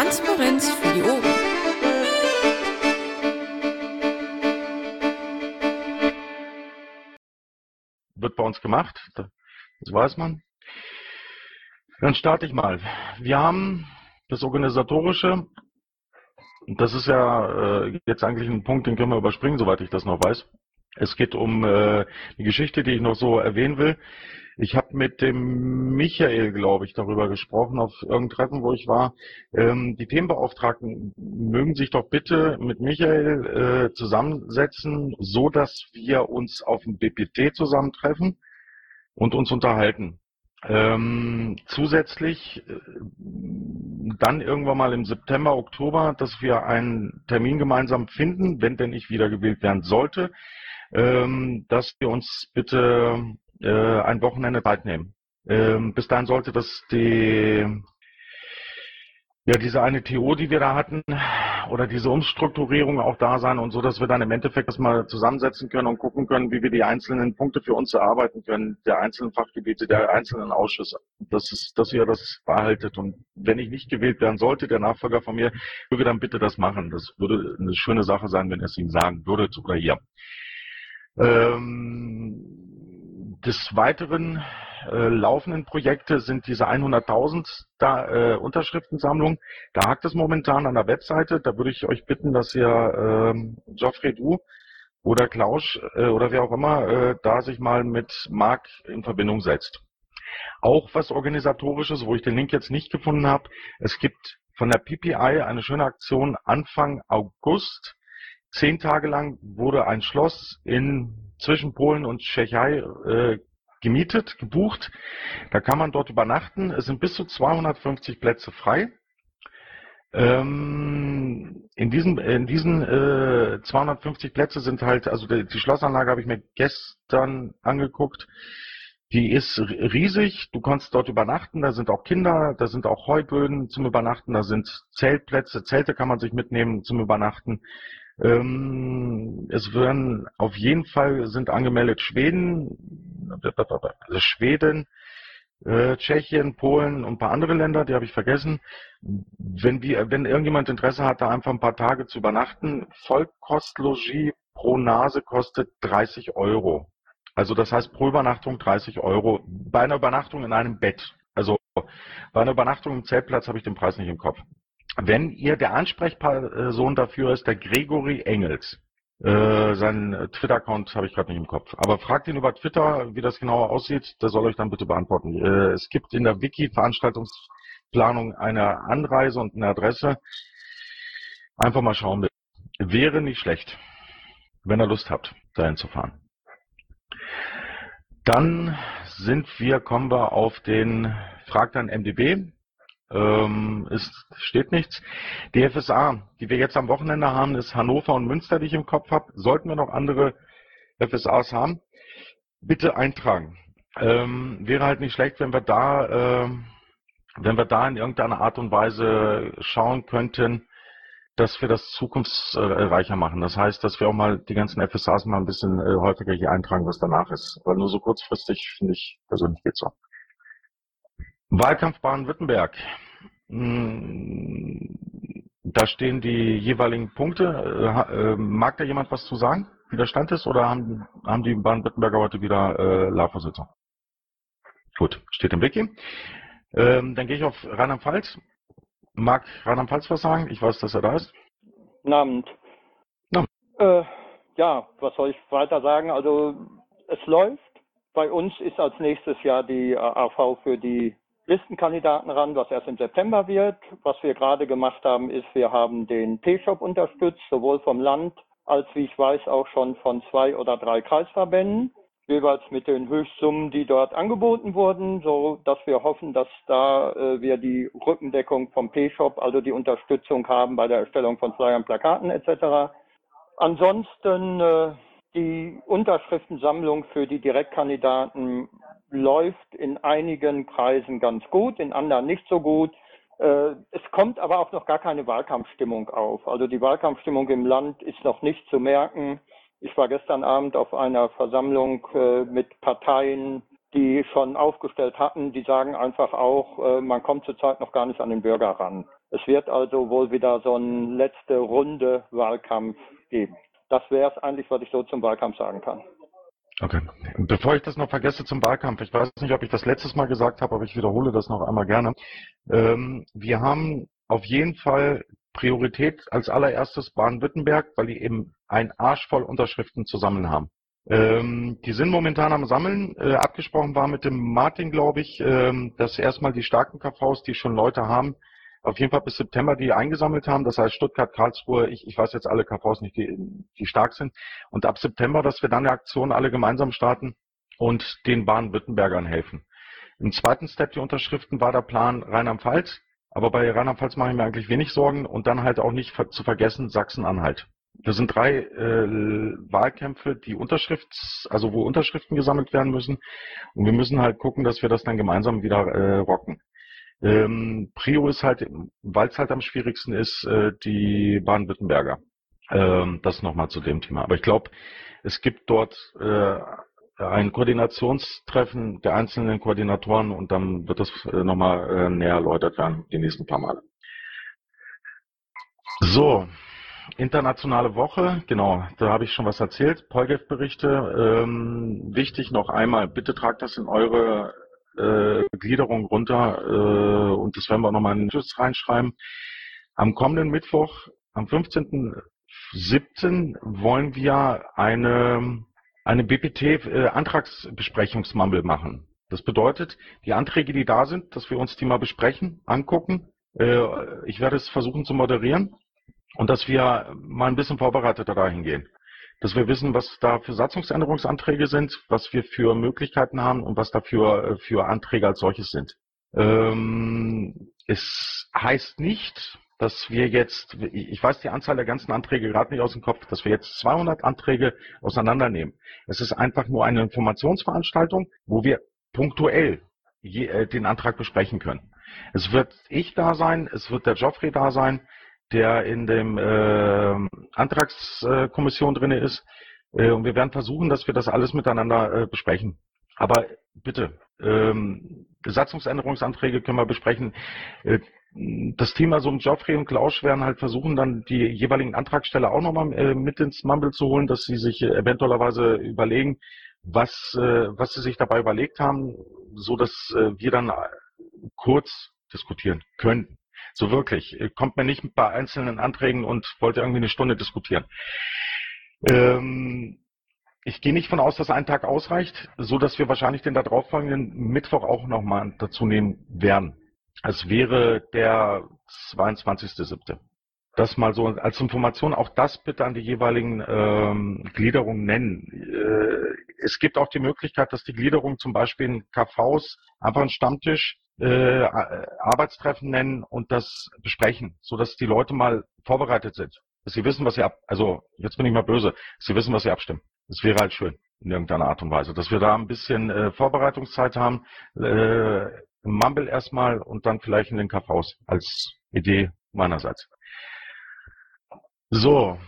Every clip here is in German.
Transparenz für die Ohren. Wird bei uns gemacht, das weiß man. Dann starte ich mal. Wir haben das Organisatorische, das ist ja äh, jetzt eigentlich ein Punkt, den können wir überspringen, soweit ich das noch weiß. Es geht um äh, die Geschichte, die ich noch so erwähnen will. Ich habe mit dem Michael, glaube ich, darüber gesprochen, auf irgendeinem Treffen, wo ich war. Ähm, die Themenbeauftragten mögen sich doch bitte mit Michael äh, zusammensetzen, so dass wir uns auf dem BPT zusammentreffen und uns unterhalten. Ähm, zusätzlich äh, dann irgendwann mal im September, Oktober, dass wir einen Termin gemeinsam finden, wenn denn ich wiedergewählt werden sollte, ähm, dass wir uns bitte äh, ein Wochenende Zeit nehmen. Ähm, bis dahin sollte das die ja, diese eine TO, die wir da hatten, oder diese Umstrukturierung auch da sein und so, dass wir dann im Endeffekt das mal zusammensetzen können und gucken können, wie wir die einzelnen Punkte für uns erarbeiten können, der einzelnen Fachgebiete, der einzelnen Ausschüsse. Das ist, dass ihr das behaltet. Und wenn ich nicht gewählt werden sollte, der Nachfolger von mir, würde dann bitte das machen. Das würde eine schöne Sache sein, wenn ihr es ihm sagen würdet oder hier. Ähm, des Weiteren äh, laufenden Projekte sind diese 100.000 da, äh, Unterschriftensammlung. Da hakt es momentan an der Webseite. Da würde ich euch bitten, dass ihr ähm, Geoffrey, du oder Klaus äh, oder wer auch immer äh, da sich mal mit Marc in Verbindung setzt. Auch was organisatorisches, wo ich den Link jetzt nicht gefunden habe. Es gibt von der PPI eine schöne Aktion Anfang August. Zehn Tage lang wurde ein Schloss in zwischen Polen und Tschechei äh, gemietet, gebucht. Da kann man dort übernachten. Es sind bis zu 250 Plätze frei. Ähm, in diesen, in diesen äh, 250 Plätze sind halt, also die, die Schlossanlage habe ich mir gestern angeguckt. Die ist riesig. Du kannst dort übernachten. Da sind auch Kinder, da sind auch Heuböden zum Übernachten, da sind Zeltplätze. Zelte kann man sich mitnehmen zum Übernachten. Ähm, es werden auf jeden Fall sind angemeldet Schweden, also Schweden, äh, Tschechien, Polen und ein paar andere Länder, die habe ich vergessen. Wenn die, wenn irgendjemand Interesse hat, da einfach ein paar Tage zu übernachten, Vollkostlogie pro Nase kostet 30 Euro. Also das heißt pro Übernachtung 30 Euro. Bei einer Übernachtung in einem Bett. Also bei einer Übernachtung im Zeltplatz habe ich den Preis nicht im Kopf. Wenn ihr der Ansprechperson dafür ist, der Gregory Engels. Äh, seinen Twitter-Account habe ich gerade nicht im Kopf. Aber fragt ihn über Twitter, wie das genauer aussieht. Der soll euch dann bitte beantworten. Äh, es gibt in der Wiki-Veranstaltungsplanung eine Anreise und eine Adresse. Einfach mal schauen. Wäre nicht schlecht, wenn ihr Lust habt, dahin zu fahren. Dann sind wir, kommen wir auf den Frag dann MDB. Ähm, es steht nichts. Die FSA, die wir jetzt am Wochenende haben, ist Hannover und Münster, die ich im Kopf habe. Sollten wir noch andere FSAs haben, bitte eintragen. Ähm, wäre halt nicht schlecht, wenn wir da, äh, wenn wir da in irgendeiner Art und Weise schauen könnten, dass wir das zukunftsreicher machen. Das heißt, dass wir auch mal die ganzen FSAs mal ein bisschen äh, häufiger hier eintragen, was danach ist. Weil nur so kurzfristig finde ich persönlich geht so. Wahlkampf Baden-Württemberg. Hm, da stehen die jeweiligen Punkte. Äh, äh, mag da jemand was zu sagen, wie der Stand ist, oder haben, haben die Baden-Württemberger heute wieder äh, Laufversitzung? Gut, steht im Wiki. Ähm, dann gehe ich auf Rheinland-Pfalz. Mag Rheinland-Pfalz was sagen? Ich weiß, dass er da ist. Guten Abend. No. Äh, ja, was soll ich weiter sagen? Also es läuft. Bei uns ist als nächstes Jahr die AV für die Listenkandidaten ran, was erst im September wird. Was wir gerade gemacht haben, ist, wir haben den P-Shop unterstützt, sowohl vom Land als, wie ich weiß, auch schon von zwei oder drei Kreisverbänden, jeweils mit den Höchstsummen, die dort angeboten wurden, so dass wir hoffen, dass da äh, wir die Rückendeckung vom P-Shop, also die Unterstützung haben bei der Erstellung von Flyern, Plakaten etc. Ansonsten äh, die Unterschriftensammlung für die Direktkandidaten läuft in einigen Kreisen ganz gut, in anderen nicht so gut. Äh, es kommt aber auch noch gar keine Wahlkampfstimmung auf. Also die Wahlkampfstimmung im Land ist noch nicht zu merken. Ich war gestern Abend auf einer Versammlung äh, mit Parteien, die schon aufgestellt hatten. Die sagen einfach auch, äh, man kommt zurzeit noch gar nicht an den Bürger ran. Es wird also wohl wieder so eine letzte Runde Wahlkampf geben. Das wäre es eigentlich, was ich so zum Wahlkampf sagen kann. Okay. Bevor ich das noch vergesse zum Wahlkampf, ich weiß nicht, ob ich das letztes Mal gesagt habe, aber ich wiederhole das noch einmal gerne. Ähm, wir haben auf jeden Fall Priorität als allererstes Baden-Württemberg, weil die eben ein Arsch voll Unterschriften zu sammeln haben. Ähm, die sind momentan am Sammeln. Äh, abgesprochen war mit dem Martin, glaube ich, ähm, dass erstmal die starken KVs, die schon Leute haben, auf jeden Fall bis September die eingesammelt haben. Das heißt Stuttgart, Karlsruhe, ich, ich weiß jetzt alle KVs nicht, die, die stark sind. Und ab September, dass wir dann eine Aktion alle gemeinsam starten und den Baden-Württembergern helfen. Im zweiten Step die Unterschriften war der Plan Rheinland-Pfalz. Aber bei Rheinland-Pfalz mache ich mir eigentlich wenig Sorgen und dann halt auch nicht zu vergessen Sachsen-Anhalt. Das sind drei äh, Wahlkämpfe, die Unterschrifts, also wo Unterschriften gesammelt werden müssen. Und wir müssen halt gucken, dass wir das dann gemeinsam wieder äh, rocken. Ähm, Prio ist halt, weil es halt am schwierigsten ist, äh, die Baden-Württemberger. Ähm, das nochmal zu dem Thema. Aber ich glaube, es gibt dort äh, ein Koordinationstreffen der einzelnen Koordinatoren und dann wird das äh, nochmal äh, näher erläutert werden, die nächsten paar Male. So, internationale Woche, genau, da habe ich schon was erzählt. Polgev-Berichte, ähm, wichtig noch einmal, bitte tragt das in eure äh, Gliederung runter äh, und das werden wir nochmal in den Schutz reinschreiben. Am kommenden Mittwoch, am 15.07. wollen wir eine, eine BPT-Antragsbesprechungsmammel äh, machen. Das bedeutet, die Anträge, die da sind, dass wir uns die mal besprechen, angucken. Äh, ich werde es versuchen zu moderieren und dass wir mal ein bisschen vorbereiteter dahin gehen dass wir wissen, was da für Satzungsänderungsanträge sind, was wir für Möglichkeiten haben und was dafür äh, für Anträge als solches sind. Ähm, es heißt nicht, dass wir jetzt, ich weiß die Anzahl der ganzen Anträge gerade nicht aus dem Kopf, dass wir jetzt 200 Anträge auseinandernehmen. Es ist einfach nur eine Informationsveranstaltung, wo wir punktuell je, äh, den Antrag besprechen können. Es wird ich da sein, es wird der Geoffrey da sein, der in dem äh, Antragskommission drinne ist. Und wir werden versuchen, dass wir das alles miteinander äh, besprechen. Aber bitte, ähm, Satzungsänderungsanträge können wir besprechen. Äh, das Thema so ein Geoffrey und Klausch werden halt versuchen, dann die jeweiligen Antragsteller auch nochmal äh, mit ins Mumble zu holen, dass sie sich eventuellerweise überlegen, was, was sie sich dabei überlegt haben, so dass wir dann kurz diskutieren können. So wirklich. Kommt mir nicht bei einzelnen Anträgen und wollte irgendwie eine Stunde diskutieren. Ähm, ich gehe nicht von aus, dass ein Tag ausreicht, so dass wir wahrscheinlich den darauffolgenden Mittwoch auch nochmal dazu nehmen werden. Es wäre der 22.07. Das mal so als Information, auch das bitte an die jeweiligen ähm, Gliederungen nennen. Äh, es gibt auch die Möglichkeit, dass die Gliederung zum Beispiel in KVs einfach einen Stammtisch äh, Arbeitstreffen nennen und das besprechen, so dass die Leute mal vorbereitet sind, dass sie wissen, was sie ab, also jetzt bin ich mal böse, dass sie wissen, was sie abstimmen. Das wäre halt schön in irgendeiner Art und Weise, dass wir da ein bisschen äh, Vorbereitungszeit haben, äh, im Mumble erstmal und dann vielleicht in den KVs als Idee meinerseits. So,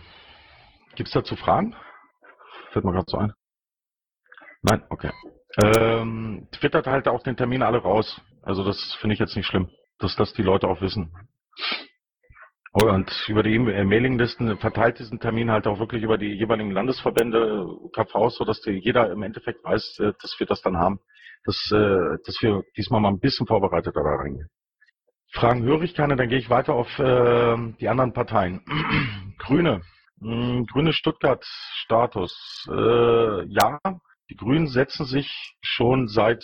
gibt's dazu Fragen? Fällt mir gerade so ein. Nein, okay. Ähm, twittert halt auch den Termin alle raus. Also das finde ich jetzt nicht schlimm, dass das die Leute auch wissen. Und über die äh, Mailinglisten verteilt diesen Termin halt auch wirklich über die jeweiligen Landesverbände, KVs, sodass die, jeder im Endeffekt weiß, äh, dass wir das dann haben, dass, äh, dass wir diesmal mal ein bisschen vorbereiteter da reingehen. Fragen höre ich keine, dann gehe ich weiter auf äh, die anderen Parteien. Grüne. Hm, Grüne Stuttgart Status. Äh, ja, die Grünen setzen sich schon seit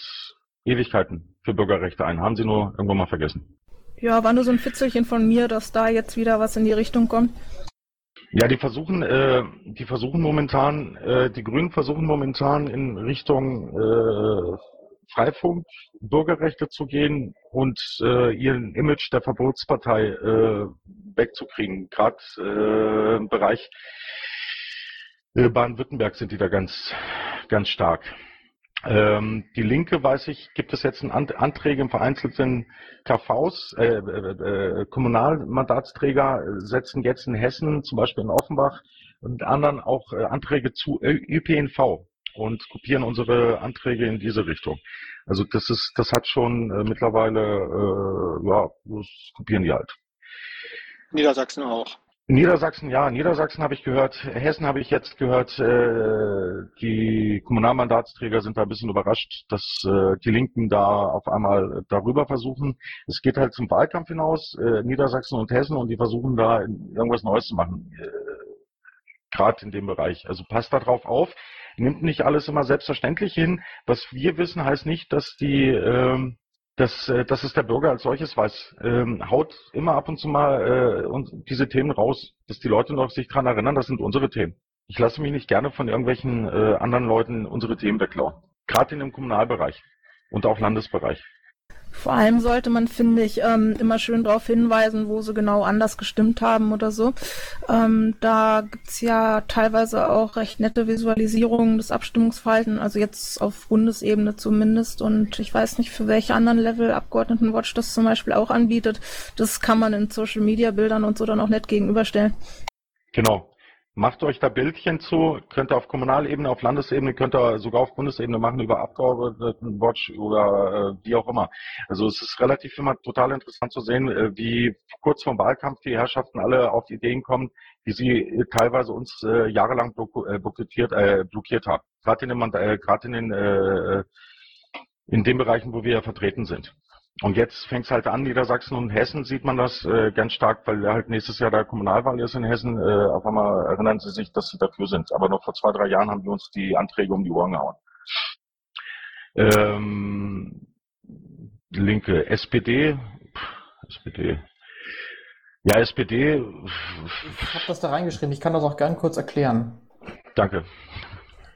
Ewigkeiten für Bürgerrechte ein. Haben Sie nur irgendwann mal vergessen. Ja, war nur so ein Fitzelchen von mir, dass da jetzt wieder was in die Richtung kommt. Ja, die versuchen, äh, die versuchen momentan, äh, die Grünen versuchen momentan in Richtung äh, Freifunk, Bürgerrechte zu gehen und äh, ihren Image der Verbotspartei äh, wegzukriegen. Gerade äh, im Bereich äh, Baden-Württemberg sind die da ganz, ganz stark. Ähm, die Linke, weiß ich, gibt es jetzt Ant Anträge im vereinzelten KVs, äh, äh, äh, Kommunalmandatsträger setzen jetzt in Hessen, zum Beispiel in Offenbach und anderen auch äh, Anträge zu ÖPNV und kopieren unsere Anträge in diese Richtung. Also das ist, das hat schon äh, mittlerweile, äh, ja, das kopieren die halt. Niedersachsen auch. Niedersachsen, ja, Niedersachsen habe ich gehört. Hessen habe ich jetzt gehört. Äh, die Kommunalmandatsträger sind da ein bisschen überrascht, dass äh, die Linken da auf einmal darüber versuchen. Es geht halt zum Wahlkampf hinaus, äh, Niedersachsen und Hessen, und die versuchen da irgendwas Neues zu machen. Äh, Gerade in dem Bereich. Also passt da drauf auf. Nimmt nicht alles immer selbstverständlich hin. Was wir wissen, heißt nicht, dass die ähm, dass, äh, dass es der Bürger als solches weiß. Ähm, haut immer ab und zu mal äh, und diese Themen raus, dass die Leute noch sich dran erinnern, das sind unsere Themen. Ich lasse mich nicht gerne von irgendwelchen äh, anderen Leuten unsere Themen wegklauen. Gerade in dem Kommunalbereich und auch Landesbereich. Vor allem sollte man, finde ich, ähm, immer schön darauf hinweisen, wo sie genau anders gestimmt haben oder so. Ähm, da gibt's ja teilweise auch recht nette Visualisierungen des Abstimmungsverhaltens, also jetzt auf Bundesebene zumindest. Und ich weiß nicht, für welche anderen Level Abgeordnetenwatch das zum Beispiel auch anbietet. Das kann man in Social-Media-Bildern und so dann auch nett gegenüberstellen. Genau. Macht euch da Bildchen zu, könnt ihr auf Kommunalebene, auf Landesebene, könnt ihr sogar auf Bundesebene machen über Abgeordnetenwatch oder äh, wie auch immer. Also es ist relativ immer total interessant zu sehen, äh, wie kurz vor Wahlkampf die Herrschaften alle auf Ideen kommen, wie sie äh, teilweise uns äh, jahrelang äh, blockiert, äh, blockiert haben. Gerade in, den, äh, gerade in den äh, in den Bereichen, wo wir vertreten sind. Und jetzt fängt es halt an, Niedersachsen und Hessen sieht man das äh, ganz stark, weil halt nächstes Jahr der Kommunalwahl ist in Hessen. Äh, auf einmal erinnern sie sich, dass sie dafür sind. Aber noch vor zwei, drei Jahren haben wir uns die Anträge um die Ohren gehauen. Ähm, Linke, SPD, pff, SPD. Ja, SPD. Ich habe das da reingeschrieben. Ich kann das auch gern kurz erklären. Danke.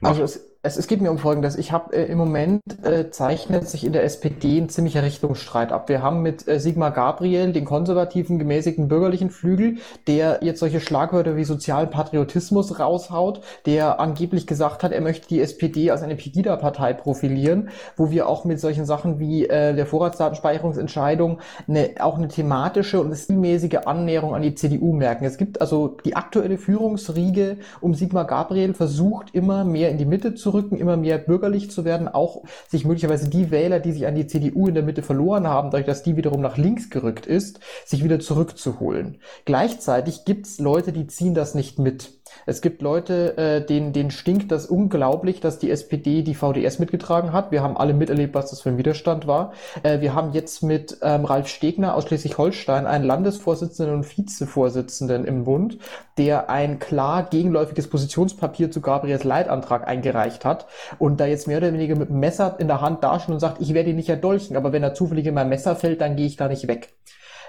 Mach. Also es, es, es geht mir um Folgendes. Ich habe äh, im Moment äh, zeichnet sich in der SPD ein ziemlicher Richtungsstreit ab. Wir haben mit äh, Sigmar Gabriel den konservativen, gemäßigten bürgerlichen Flügel, der jetzt solche Schlagwörter wie sozialen Patriotismus raushaut, der angeblich gesagt hat, er möchte die SPD als eine Pegida-Partei profilieren, wo wir auch mit solchen Sachen wie äh, der Vorratsdatenspeicherungsentscheidung eine, auch eine thematische und stilmäßige Annäherung an die CDU merken. Es gibt also die aktuelle Führungsriege um Sigmar Gabriel versucht immer mehr in die Mitte zu rücken, immer mehr bürgerlich zu werden, auch sich möglicherweise die Wähler, die sich an die CDU in der Mitte verloren haben, dadurch, dass die wiederum nach links gerückt ist, sich wieder zurückzuholen. Gleichzeitig gibt's Leute, die ziehen das nicht mit. Es gibt Leute, äh, denen, denen stinkt das unglaublich, dass die SPD die VDS mitgetragen hat. Wir haben alle miterlebt, was das für ein Widerstand war. Äh, wir haben jetzt mit ähm, Ralf Stegner aus Schleswig-Holstein einen Landesvorsitzenden und Vizevorsitzenden im Bund, der ein klar gegenläufiges Positionspapier zu Gabriels Leitantrag eingereicht hat und da jetzt mehr oder weniger mit dem Messer in der Hand dasteht und sagt, ich werde ihn nicht erdolchen, aber wenn er zufällig in mein Messer fällt, dann gehe ich da nicht weg.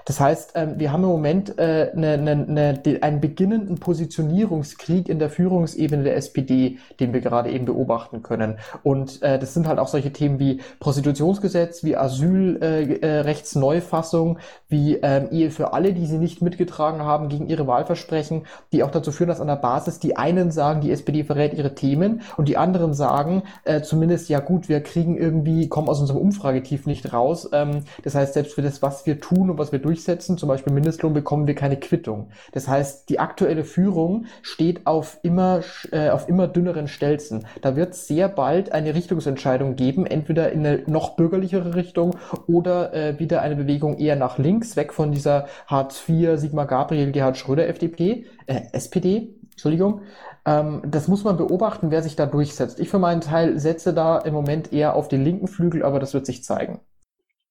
Das heißt, ähm, wir haben im Moment äh, ne, ne, ne, einen beginnenden Positionierungskrieg in der Führungsebene der SPD, den wir gerade eben beobachten können. Und äh, das sind halt auch solche Themen wie Prostitutionsgesetz, wie Asylrechtsneufassung, äh, wie ähm, Ehe für alle, die sie nicht mitgetragen haben gegen ihre Wahlversprechen, die auch dazu führen, dass an der Basis die einen sagen, die SPD verrät ihre Themen und die anderen sagen, äh, zumindest ja gut, wir kriegen irgendwie, kommen aus unserem Umfragetief nicht raus. Ähm, das heißt, selbst für das, was wir tun und was wir durch durchsetzen, zum Beispiel Mindestlohn, bekommen wir keine Quittung. Das heißt, die aktuelle Führung steht auf immer, äh, auf immer dünneren Stelzen. Da wird sehr bald eine Richtungsentscheidung geben, entweder in eine noch bürgerlichere Richtung oder äh, wieder eine Bewegung eher nach links, weg von dieser Hartz IV, Sigmar Gabriel, Gerhard Schröder, FDP, äh, SPD, Entschuldigung. Ähm, das muss man beobachten, wer sich da durchsetzt. Ich für meinen Teil setze da im Moment eher auf den linken Flügel, aber das wird sich zeigen.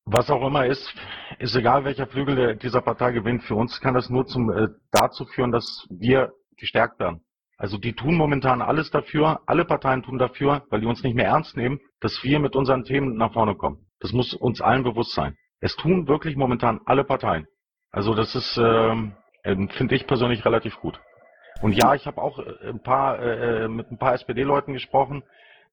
Was auch immer ist, ist egal, welcher Flügel dieser Partei gewinnt. Für uns kann das nur zum, äh, dazu führen, dass wir gestärkt werden. Also die tun momentan alles dafür, alle Parteien tun dafür, weil die uns nicht mehr ernst nehmen, dass wir mit unseren Themen nach vorne kommen. Das muss uns allen bewusst sein. Es tun wirklich momentan alle Parteien. Also das ist, ähm finde ich persönlich relativ gut. Und ja, ich habe auch äh, ein paar äh, äh mit ein paar SPD-Leuten gesprochen,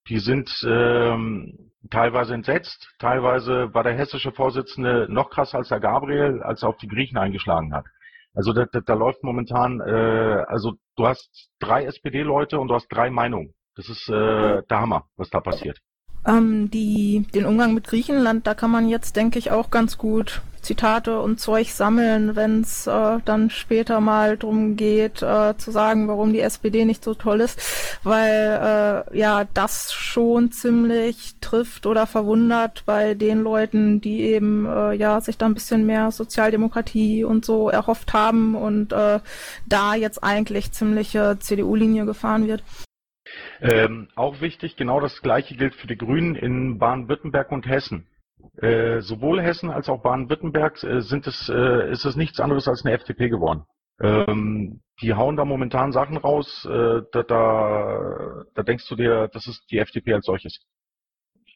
die sind ähm, teilweise entsetzt, teilweise war der hessische Vorsitzende noch krasser als der Gabriel, als er auf die Griechen eingeschlagen hat. Also da, da, da läuft momentan, äh, also du hast drei SPD-Leute und du hast drei Meinungen. Das ist äh, der Hammer, was da passiert. Ähm, die, den Umgang mit Griechenland, da kann man jetzt, denke ich, auch ganz gut Zitate und Zeug sammeln, wenn es äh, dann später mal drum geht, äh, zu sagen, warum die SPD nicht so toll ist, weil äh, ja das schon ziemlich trifft oder verwundert bei den Leuten, die eben äh, ja sich da ein bisschen mehr Sozialdemokratie und so erhofft haben und äh, da jetzt eigentlich ziemliche CDU-Linie gefahren wird. Ähm, auch wichtig, genau das Gleiche gilt für die Grünen in Baden-Württemberg und Hessen. Äh, sowohl Hessen als auch Baden-Württemberg äh, sind es, äh, ist es nichts anderes als eine FDP geworden. Ähm, die hauen da momentan Sachen raus, äh, da, da, da denkst du dir, das ist die FDP als solches.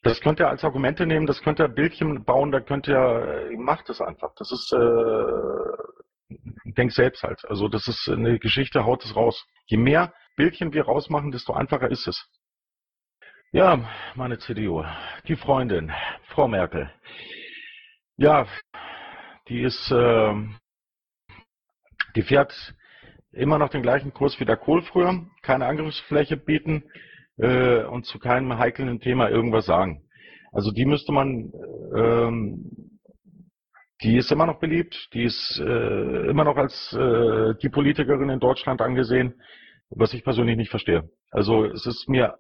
Das könnt ihr als Argumente nehmen, das könnt ihr Bildchen bauen, da könnt ihr, macht es einfach. Das ist, äh, denk selbst halt. Also das ist eine Geschichte, haut es raus. Je mehr Bildchen wir rausmachen, desto einfacher ist es. Ja, meine CDU, die Freundin, Frau Merkel. Ja, die ist, äh, die fährt immer noch den gleichen Kurs wie der Kohl früher, keine Angriffsfläche bieten äh, und zu keinem heiklen Thema irgendwas sagen. Also die müsste man, ähm, die ist immer noch beliebt, die ist äh, immer noch als äh, die Politikerin in Deutschland angesehen was ich persönlich nicht verstehe. Also es ist mir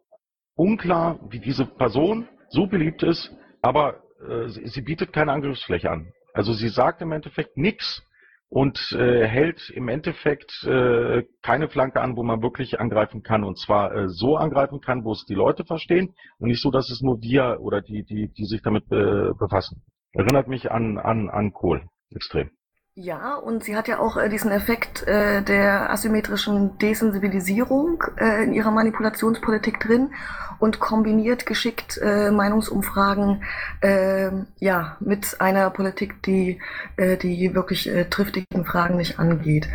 unklar, wie diese Person so beliebt ist, aber äh, sie, sie, bietet keine Angriffsfläche an. Also sie sagt im Endeffekt nichts und äh, hält im Endeffekt äh, keine Flanke an, wo man wirklich angreifen kann. Und zwar äh, so angreifen kann, wo es die Leute verstehen und nicht so, dass es nur wir oder die, die, die sich damit äh, befassen. Erinnert mich an, an, an Kohl extrem. Ja, und sie hat ja auch äh, diesen Effekt äh, der asymmetrischen Desensibilisierung äh, in ihrer Manipulationspolitik drin und kombiniert geschickt äh, Meinungsumfragen äh, ja mit einer Politik, die äh, die wirklich äh, triftigen Fragen nicht angeht.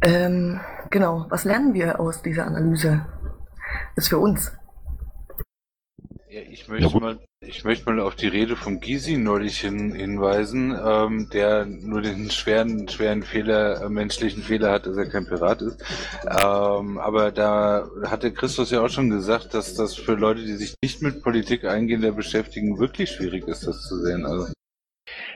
Ähm, genau, was lernen wir aus dieser Analyse? Ist für uns. Ja, ich möchte ja, mal ich möchte mal auf die Rede von Gysi neulich hin, hinweisen, ähm, der nur den schweren, schweren Fehler, äh, menschlichen Fehler hat, dass er kein Pirat ist. Ähm, aber da hatte Christus ja auch schon gesagt, dass das für Leute, die sich nicht mit Politik eingehender beschäftigen, wirklich schwierig ist, das zu sehen. Also.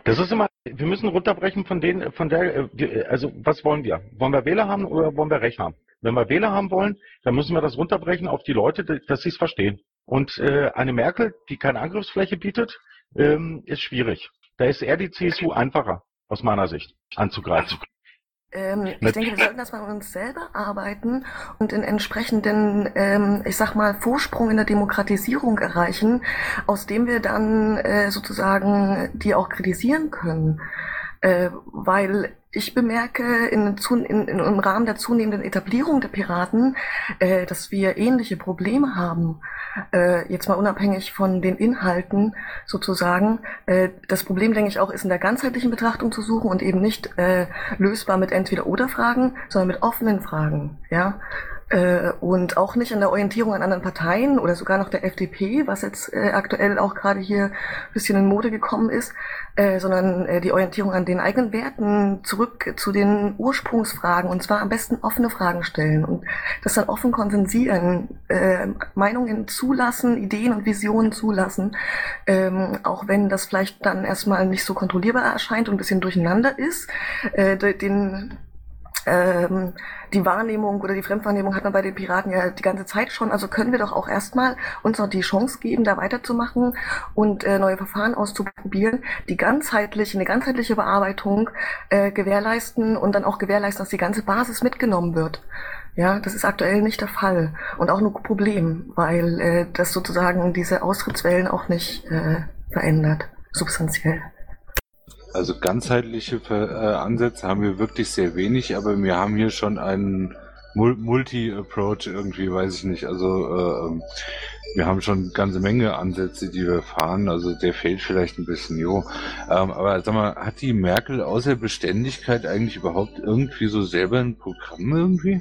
Das ist immer, wir müssen runterbrechen von denen, von der, äh, also was wollen wir? Wollen wir Wähler haben oder wollen wir Recht haben? Wenn wir Wähler haben wollen, dann müssen wir das runterbrechen auf die Leute, dass sie es verstehen. Und äh, eine Merkel, die keine Angriffsfläche bietet, ähm, ist schwierig. Da ist eher die CSU einfacher, aus meiner Sicht, anzugreifen. Ähm, ich denke, wir sollten erstmal an uns selber arbeiten und den entsprechenden, ähm, ich sag mal, Vorsprung in der Demokratisierung erreichen, aus dem wir dann äh, sozusagen die auch kritisieren können. Äh, weil ich bemerke in, in, in, im Rahmen der zunehmenden Etablierung der Piraten, äh, dass wir ähnliche Probleme haben. Äh, jetzt mal unabhängig von den Inhalten sozusagen. Äh, das Problem, denke ich, auch ist in der ganzheitlichen Betrachtung zu suchen und eben nicht äh, lösbar mit Entweder-Oder-Fragen, sondern mit offenen Fragen. Ja. Äh, und auch nicht in der Orientierung an anderen Parteien oder sogar noch der FDP, was jetzt äh, aktuell auch gerade hier ein bisschen in Mode gekommen ist, äh, sondern äh, die Orientierung an den eigenen Werten, zurück zu den Ursprungsfragen und zwar am besten offene Fragen stellen und das dann offen konsensieren, äh, Meinungen zulassen, Ideen und Visionen zulassen, ähm, auch wenn das vielleicht dann erstmal nicht so kontrollierbar erscheint und ein bisschen durcheinander ist, äh, den ähm, die Wahrnehmung oder die Fremdwahrnehmung hat man bei den Piraten ja die ganze Zeit schon. Also können wir doch auch erstmal uns noch die Chance geben, da weiterzumachen und äh, neue Verfahren auszuprobieren, die ganzheitlich, eine ganzheitliche Bearbeitung äh, gewährleisten und dann auch gewährleisten, dass die ganze Basis mitgenommen wird. Ja, das ist aktuell nicht der Fall und auch ein Problem, weil äh, das sozusagen diese Austrittswellen auch nicht äh, verändert, substanziell. Also ganzheitliche äh, Ansätze haben wir wirklich sehr wenig, aber wir haben hier schon einen Multi-Approach irgendwie, weiß ich nicht. Also äh, wir haben schon eine ganze Menge Ansätze, die wir fahren. Also der fehlt vielleicht ein bisschen, jo. Ähm, aber sag mal, hat die Merkel außer Beständigkeit eigentlich überhaupt irgendwie so selber ein Programm irgendwie?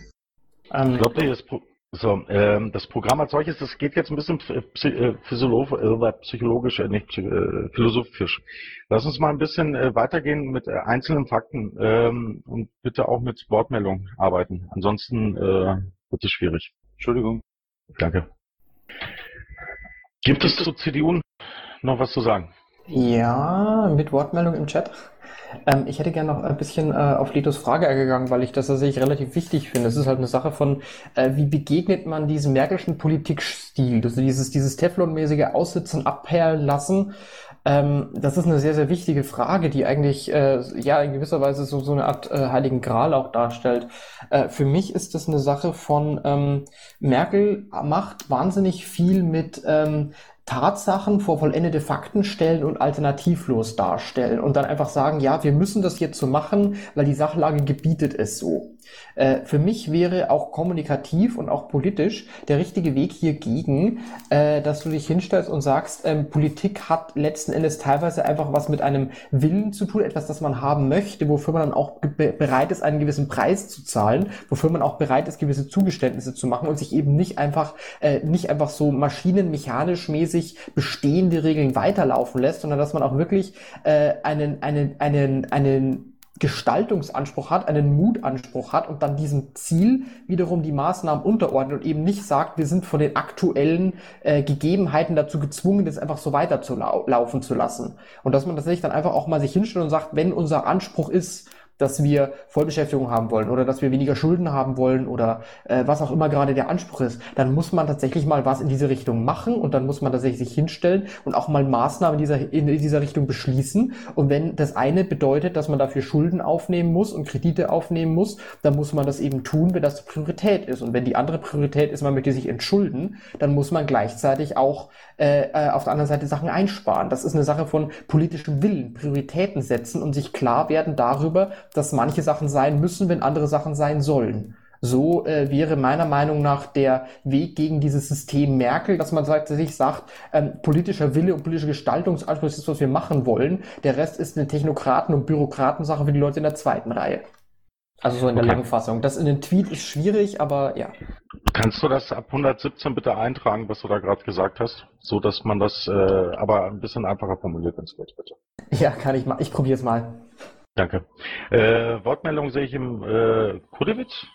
Ähm, ich glaube, das, Pro so, ähm, das Programm als solches, das geht jetzt ein bisschen äh, äh, psychologisch, äh, nicht äh, philosophisch. Lass uns mal ein bisschen äh, weitergehen mit äh, einzelnen Fakten ähm, und bitte auch mit Wortmeldungen arbeiten. Ansonsten äh, wird es schwierig. Entschuldigung. Danke. Gibt es zu CDU noch was zu sagen? Ja, mit Wortmeldung im Chat. Ähm, ich hätte gerne noch ein bisschen äh, auf Letos Frage eingegangen, weil ich das tatsächlich relativ wichtig finde. Es ist halt eine Sache von, äh, wie begegnet man diesem Merkelschen Politikstil? Also dieses, dieses Teflonmäßige Aussitzen, abperlen lassen. Ähm, das ist eine sehr, sehr wichtige Frage, die eigentlich äh, ja in gewisser Weise so, so eine Art äh, heiligen Gral auch darstellt. Äh, für mich ist das eine Sache von ähm, Merkel macht wahnsinnig viel mit ähm, Tatsachen vor vollendete Fakten stellen und alternativlos darstellen und dann einfach sagen, ja, wir müssen das jetzt so machen, weil die Sachlage gebietet es so. Äh, für mich wäre auch kommunikativ und auch politisch der richtige Weg hier gegen, äh, dass du dich hinstellst und sagst, ähm, Politik hat letzten Endes teilweise einfach was mit einem Willen zu tun, etwas, das man haben möchte, wofür man dann auch be bereit ist, einen gewissen Preis zu zahlen, wofür man auch bereit ist, gewisse Zugeständnisse zu machen und sich eben nicht einfach, äh, nicht einfach so maschinenmechanisch mäßig sich bestehende Regeln weiterlaufen lässt, sondern dass man auch wirklich äh, einen, einen, einen, einen Gestaltungsanspruch hat, einen Mutanspruch hat und dann diesem Ziel wiederum die Maßnahmen unterordnet und eben nicht sagt, wir sind von den aktuellen äh, Gegebenheiten dazu gezwungen, das einfach so weiter zu lau laufen zu lassen. Und dass man tatsächlich dann einfach auch mal sich hinstellt und sagt, wenn unser Anspruch ist, dass wir Vollbeschäftigung haben wollen oder dass wir weniger Schulden haben wollen oder äh, was auch immer gerade der Anspruch ist, dann muss man tatsächlich mal was in diese Richtung machen und dann muss man tatsächlich sich hinstellen und auch mal Maßnahmen in dieser, in dieser Richtung beschließen. Und wenn das eine bedeutet, dass man dafür Schulden aufnehmen muss und Kredite aufnehmen muss, dann muss man das eben tun, wenn das Priorität ist. Und wenn die andere Priorität ist, man möchte sich entschulden, dann muss man gleichzeitig auch äh, äh auf der anderen Seite Sachen einsparen. Das ist eine Sache von politischem Willen, Prioritäten setzen und sich klar werden darüber, dass manche Sachen sein müssen, wenn andere Sachen sein sollen. So äh, wäre meiner Meinung nach der Weg gegen dieses System Merkel, dass man sich sagt, ähm, politischer Wille und politischer Gestaltungsanspruch ist was wir machen wollen. Der Rest ist eine Technokraten- und Bürokratensache für die Leute in der zweiten Reihe. Also so in der okay. Langfassung. Das in den Tweet ist schwierig, aber ja. Kannst du das ab 117 bitte eintragen, was du da gerade gesagt hast? So dass man das äh, aber ein bisschen einfacher formuliert, wenn es geht, bitte. Ja, kann ich mal. Ich probiere es mal. Danke. Äh, Wortmeldung sehe ich im äh, Kudewitz.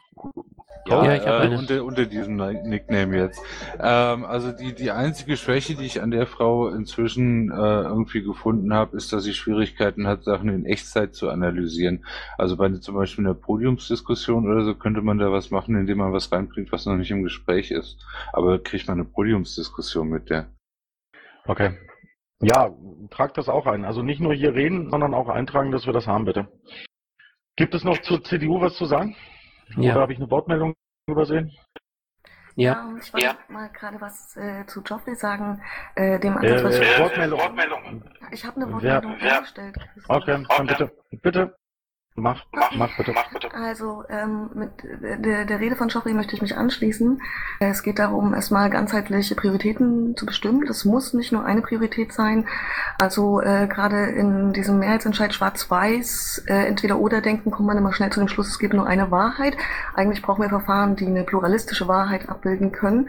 Ja, ja ich habe äh, unter, unter diesem Nickname jetzt. Ähm, also die, die einzige Schwäche, die ich an der Frau inzwischen äh, irgendwie gefunden habe, ist, dass sie Schwierigkeiten hat, Sachen in Echtzeit zu analysieren. Also bei zum Beispiel einer Podiumsdiskussion oder so könnte man da was machen, indem man was reinbringt, was noch nicht im Gespräch ist. Aber kriegt man eine Podiumsdiskussion mit der. Okay. Ja, tragt das auch ein. Also nicht nur hier reden, sondern auch eintragen, dass wir das haben, bitte. Gibt es noch zur CDU was zu sagen? Ja. Oder habe ich eine Wortmeldung übersehen? Ja. ja ich wollte ja. mal gerade was äh, zu Joffrey sagen. Äh, dem Ansatz, äh, Wortmeldung. Wortmeldung. Ich habe eine Wortmeldung ja. vorgestellt. Okay, dann bitte. Bitte. Mach, mach, bitte. Also ähm, mit der, der Rede von Schoffri möchte ich mich anschließen. Es geht darum, erstmal ganzheitliche Prioritäten zu bestimmen. Das muss nicht nur eine Priorität sein. Also äh, gerade in diesem Mehrheitsentscheid Schwarz-Weiß, äh, entweder oder denken, kommt man immer schnell zu dem Schluss, es gibt nur eine Wahrheit. Eigentlich brauchen wir Verfahren, die eine pluralistische Wahrheit abbilden können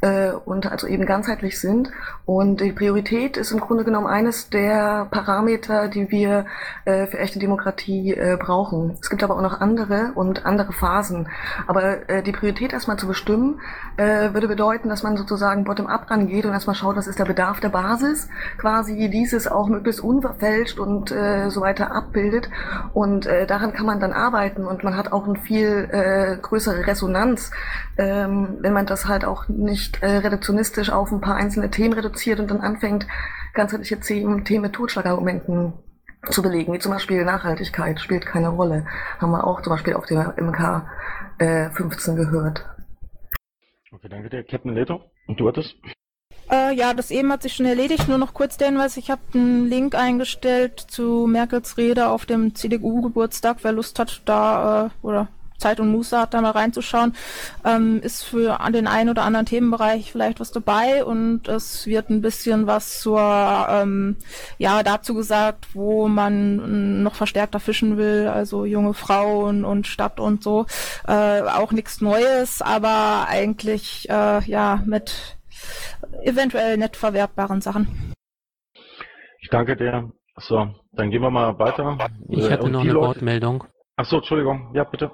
äh, und also eben ganzheitlich sind. Und die Priorität ist im Grunde genommen eines der Parameter, die wir äh, für echte Demokratie äh, brauchen. Es gibt aber auch noch andere und andere Phasen. Aber äh, die Priorität erstmal zu bestimmen, äh, würde bedeuten, dass man sozusagen bottom-up rangeht und erstmal schaut, was ist der Bedarf der Basis, quasi dieses auch möglichst unverfälscht und äh, so weiter abbildet. Und äh, daran kann man dann arbeiten und man hat auch eine viel äh, größere Resonanz, ähm, wenn man das halt auch nicht äh, reduktionistisch auf ein paar einzelne Themen reduziert und dann anfängt, ganzheitliche Themen, Themen mit Totschlagargumenten zu belegen, wie zum Beispiel Nachhaltigkeit spielt keine Rolle. Haben wir auch zum Beispiel auf der MK äh, 15 gehört. Okay, danke dir. Captain Leto. Und du hattest? Äh, ja, das eben hat sich schon erledigt. Nur noch kurz der Hinweis, ich habe einen Link eingestellt zu Merkels Rede auf dem CDU-Geburtstag. Wer Lust hat, da äh, oder Zeit und Muße hat, da mal reinzuschauen, ähm, ist für den einen oder anderen Themenbereich vielleicht was dabei und es wird ein bisschen was zur, ähm, ja, dazu gesagt, wo man noch verstärkter fischen will, also junge Frauen und Stadt und so. Äh, auch nichts Neues, aber eigentlich, äh, ja, mit eventuell nett verwertbaren Sachen. Ich danke dir. So, dann gehen wir mal weiter. Ich hatte äh, noch eine Leute... Wortmeldung. Achso, Entschuldigung. Ja, bitte.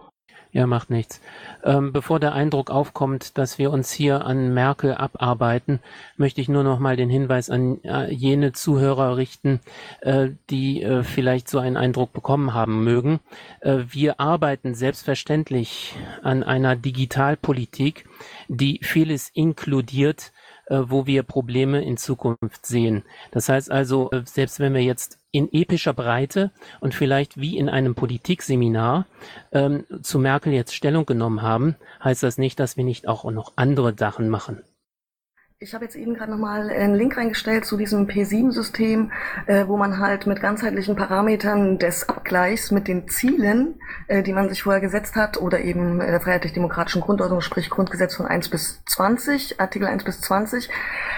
Ja, macht nichts. Ähm, bevor der Eindruck aufkommt, dass wir uns hier an Merkel abarbeiten, möchte ich nur noch mal den Hinweis an äh, jene Zuhörer richten, äh, die äh, vielleicht so einen Eindruck bekommen haben mögen. Äh, wir arbeiten selbstverständlich an einer Digitalpolitik, die vieles inkludiert, wo wir Probleme in Zukunft sehen. Das heißt also, äh, selbst wenn wir jetzt in epischer Breite und vielleicht wie in einem Politikseminar ähm, zu Merkel jetzt Stellung genommen haben, heißt das nicht, dass wir nicht auch noch andere Sachen machen. Ich habe jetzt eben gerade nochmal einen Link reingestellt zu diesem P7-System, äh, wo man halt mit ganzheitlichen Parametern des Abgleichs mit den Zielen, äh, die man sich vorher gesetzt hat, oder eben äh, der freiheitlich-demokratischen Grundordnung, sprich Grundgesetz von 1 bis 20, Artikel 1 bis 20,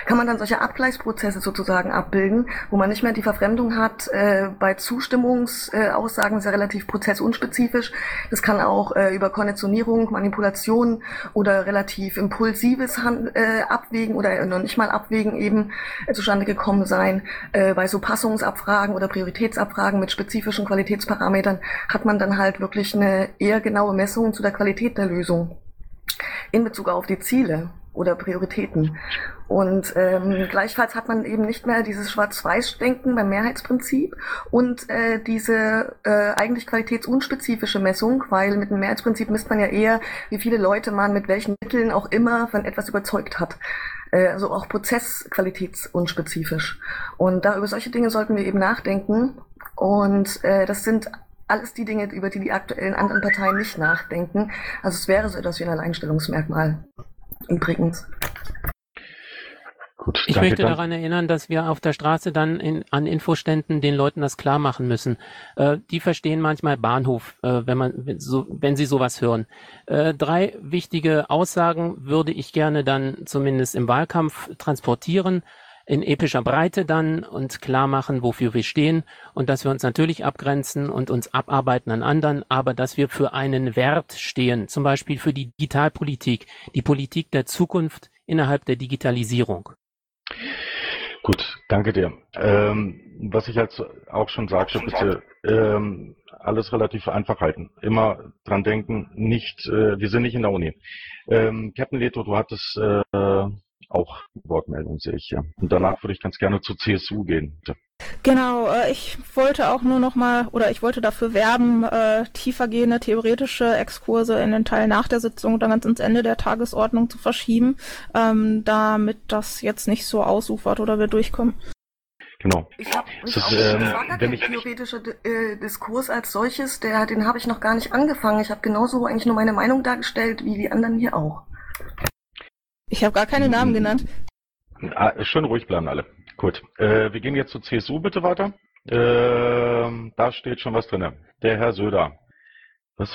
kann man dann solche Abgleichsprozesse sozusagen abbilden, wo man nicht mehr die Verfremdung hat. Äh, bei Zustimmungsaussagen ist ja relativ prozessunspezifisch. Das kann auch äh, über Konditionierung, Manipulation oder relativ impulsives Hand, äh, Abwägen oder noch nicht mal abwägen eben äh, zustande gekommen sein. Äh, bei so Passungsabfragen oder Prioritätsabfragen mit spezifischen Qualitätsparametern hat man dann halt wirklich eine eher genaue Messung zu der Qualität der Lösung in Bezug auf die Ziele oder Prioritäten. Und ähm, gleichfalls hat man eben nicht mehr dieses Schwarz-Weiß-Denken beim Mehrheitsprinzip und äh, diese äh, eigentlich qualitätsunspezifische Messung, weil mit dem Mehrheitsprinzip misst man ja eher, wie viele Leute man mit welchen Mitteln auch immer von etwas überzeugt hat. Äh, also auch prozessqualitätsunspezifisch. Und da über solche Dinge sollten wir eben nachdenken. Und äh, das sind alles die Dinge, über die die aktuellen anderen Parteien nicht nachdenken. Also es wäre so etwas wie ein Alleinstellungsmerkmal. Übrigens. Gut, ich möchte dann. daran erinnern, dass wir auf der Straße dann in, an Infoständen den Leuten das klar machen müssen. Äh, die verstehen manchmal Bahnhof, äh, wenn man so, wenn sie sowas hören. Äh, drei wichtige Aussagen würde ich gerne dann zumindest im Wahlkampf transportieren in epischer Breite dann und klar machen, wofür wir stehen und dass wir uns natürlich abgrenzen und uns abarbeiten an anderen, aber dass wir für einen Wert stehen, zum Beispiel für die Digitalpolitik, die Politik der Zukunft innerhalb der Digitalisierung. Gut, danke dir. Ähm, was ich jetzt auch schon sagte, bitte ähm, alles relativ einfach halten. Immer dran denken, nicht, äh, wir sind nicht in der Uni. Ähm, Captain Leto, du hattest äh, auch Wortmeldung, sehe ich hier. Und danach würde ich ganz gerne zur CSU gehen. Bitte. Genau, äh, ich wollte auch nur noch mal oder ich wollte dafür werben, äh, tiefergehende theoretische Exkurse in den Teil nach der Sitzung dann ganz ins Ende der Tagesordnung zu verschieben, ähm, damit das jetzt nicht so ausufert oder wir durchkommen. Genau. Ich habe mich das, auch ähm, gefragt, der theoretische äh, Diskurs als solches, der, den habe ich noch gar nicht angefangen. Ich habe genauso eigentlich nur meine Meinung dargestellt, wie die anderen hier auch. Ich habe gar keine Namen genannt. Ah, schön ruhig bleiben alle. Gut. Äh, wir gehen jetzt zur CSU bitte weiter. Äh, da steht schon was drin. Der Herr Söder. Was?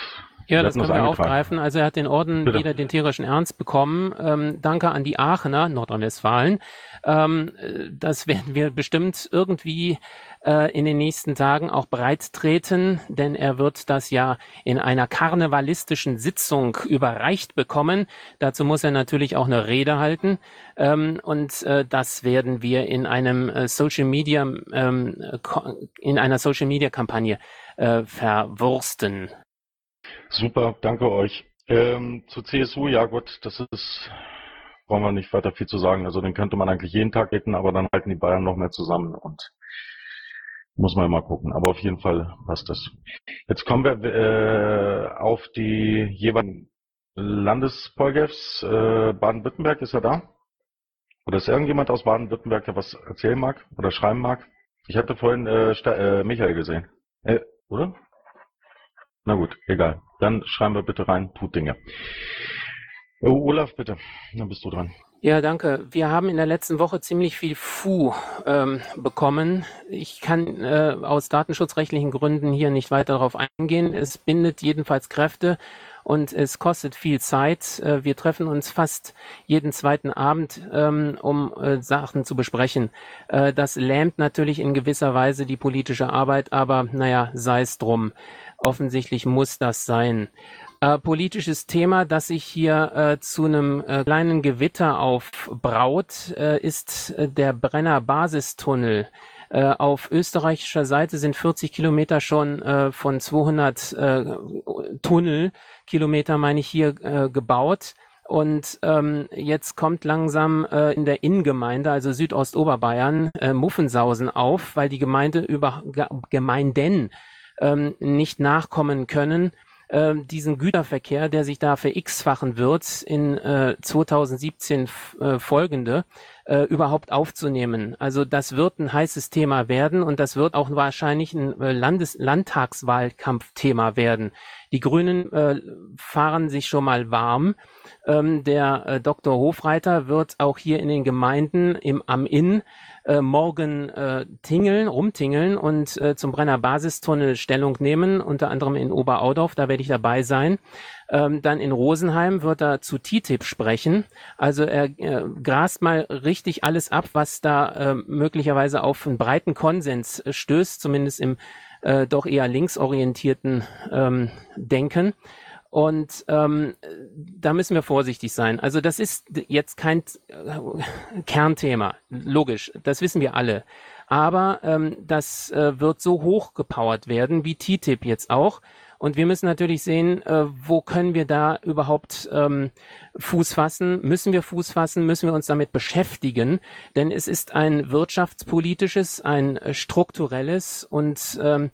Ja, das können wir aufgreifen. Also er hat den Orden Bitte. wieder den tierischen Ernst bekommen. Ähm, danke an die Aachener, Nordrhein-Westfalen. Ähm, äh, das werden wir bestimmt irgendwie äh, in den nächsten Tagen auch breit treten, denn er wird das ja in einer karnevalistischen Sitzung überreicht bekommen. Dazu muss er natürlich auch eine Rede halten ähm, und äh, das werden wir in einem äh, Social Media ähm, in einer Social Media Kampagne äh, verwursten. Super, danke euch. Ähm, zur CSU, ja gut, das ist brauchen wir nicht weiter viel zu sagen. Also den könnte man eigentlich jeden Tag hätten, aber dann halten die Bayern noch mehr zusammen und muss man mal gucken, aber auf jeden Fall passt das. Jetzt kommen wir äh, auf die jeweiligen Landespolgefs. Äh, Baden-Württemberg ist er da? Oder ist irgendjemand aus Baden-Württemberg, der was erzählen mag oder schreiben mag? Ich hatte vorhin äh, äh, Michael gesehen. Äh, oder? Na gut, egal. Dann schreiben wir bitte rein, tut Dinge. Oh, Olaf, bitte, dann bist du dran. Ja, danke. Wir haben in der letzten Woche ziemlich viel Fu ähm, bekommen. Ich kann äh, aus datenschutzrechtlichen Gründen hier nicht weiter darauf eingehen. Es bindet jedenfalls Kräfte und es kostet viel Zeit. Äh, wir treffen uns fast jeden zweiten Abend, ähm, um äh, Sachen zu besprechen. Äh, das lähmt natürlich in gewisser Weise die politische Arbeit, aber naja, sei es drum. Offensichtlich muss das sein. Äh, politisches Thema, das sich hier äh, zu einem äh, kleinen Gewitter aufbraut, äh, ist äh, der Brenner Basistunnel. Äh, auf österreichischer Seite sind 40 Kilometer schon von 200 äh, Tunnelkilometer, meine ich hier, gebaut. Und ähm, jetzt kommt langsam äh, in der Innengemeinde, also Südostoberbayern, äh, Muffensausen auf, weil die Gemeinde über Gemeinden ähm, nicht nachkommen können, äh, diesen Güterverkehr, der sich da verx-fachen wird, in äh, 2017 äh, folgende, äh, überhaupt aufzunehmen. Also das wird ein heißes Thema werden und das wird auch wahrscheinlich ein äh, Landes Landtagswahlkampfthema werden. Die Grünen äh, fahren sich schon mal warm. Ähm, der äh, Dr. Hofreiter wird auch hier in den Gemeinden im Am Inn äh, morgen äh, tingeln, rumtingeln und äh, zum Brenner Basistunnel Stellung nehmen, unter anderem in Oberaudorf, da werde ich dabei sein. Ähm, dann in Rosenheim wird er zu TTIP sprechen. Also er äh, grast mal richtig alles ab, was da äh, möglicherweise auf einen breiten Konsens stößt, zumindest im äh, doch eher linksorientierten ähm, Denken. Und ähm, da müssen wir vorsichtig sein. Also das ist jetzt kein äh, Kernthema, logisch, das wissen wir alle. Aber ähm, das äh, wird so hochgepowert werden, wie TTIP jetzt auch. Und wir müssen natürlich sehen, äh, wo können wir da überhaupt ähm, Fuß fassen? Müssen wir Fuß fassen? Müssen wir uns damit beschäftigen? Denn es ist ein wirtschaftspolitisches, ein strukturelles und ähm,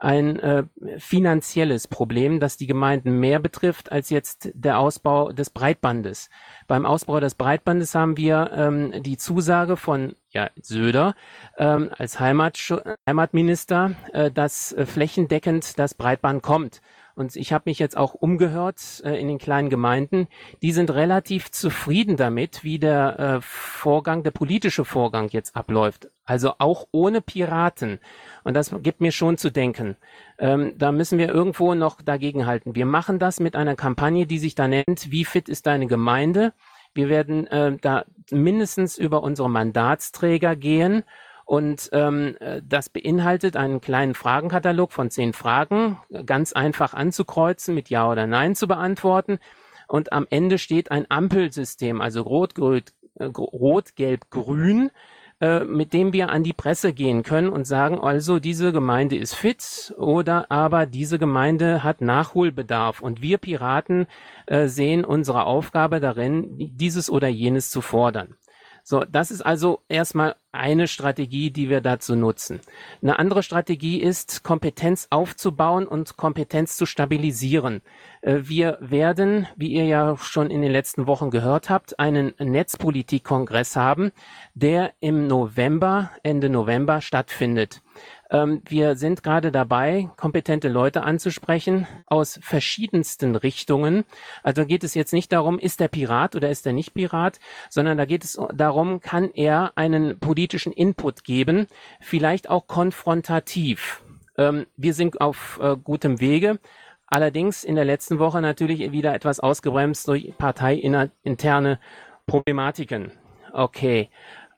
ein äh, finanzielles Problem, das die Gemeinden mehr betrifft als jetzt der Ausbau des Breitbandes. Beim Ausbau des Breitbandes haben wir ähm, die Zusage von ja, Söder ähm, als Heimat, Heimatminister, äh, dass äh, flächendeckend das Breitband kommt. Und ich habe mich jetzt auch umgehört äh, in den kleinen Gemeinden. Die sind relativ zufrieden damit, wie der äh, Vorgang, der politische Vorgang jetzt abläuft. Also auch ohne Piraten. Und das gibt mir schon zu denken. Ähm, da müssen wir irgendwo noch dagegen halten. Wir machen das mit einer Kampagne, die sich da nennt, wie fit ist deine Gemeinde? Wir werden äh, da mindestens über unsere Mandatsträger gehen und ähm, äh, das beinhaltet einen kleinen Fragenkatalog von zehn Fragen, ganz einfach anzukreuzen, mit Ja oder Nein zu beantworten. Und am Ende steht ein Ampelsystem, also Rot, Rot, äh, Rot Gelb, Grün, äh, mit dem wir an die Presse gehen können und sagen, also diese Gemeinde ist fit oder aber diese Gemeinde hat Nachholbedarf. Und wir Piraten äh, sehen unsere Aufgabe darin, dieses oder jenes zu fordern. So, das ist also erstmal eine Strategie, die wir dazu nutzen. Eine andere Strategie ist, Kompetenz aufzubauen und Kompetenz zu stabilisieren. Äh, wir werden, wie ihr ja schon in den letzten Wochen gehört habt, einen Netzpolitikkongress haben, der im November, Ende November stattfindet. Ähm, wir sind gerade dabei, kompetente Leute anzusprechen aus verschiedensten Richtungen. Also geht es jetzt nicht darum, ist der Pirat oder ist er nicht Pirat, sondern da geht es darum, kann er einen politischen Input geben, vielleicht auch konfrontativ. Ähm, wir sind auf äh, gutem Wege. Allerdings in der letzten Woche natürlich wieder etwas ausgebremst durch parteiinterne Problematiken. Okay.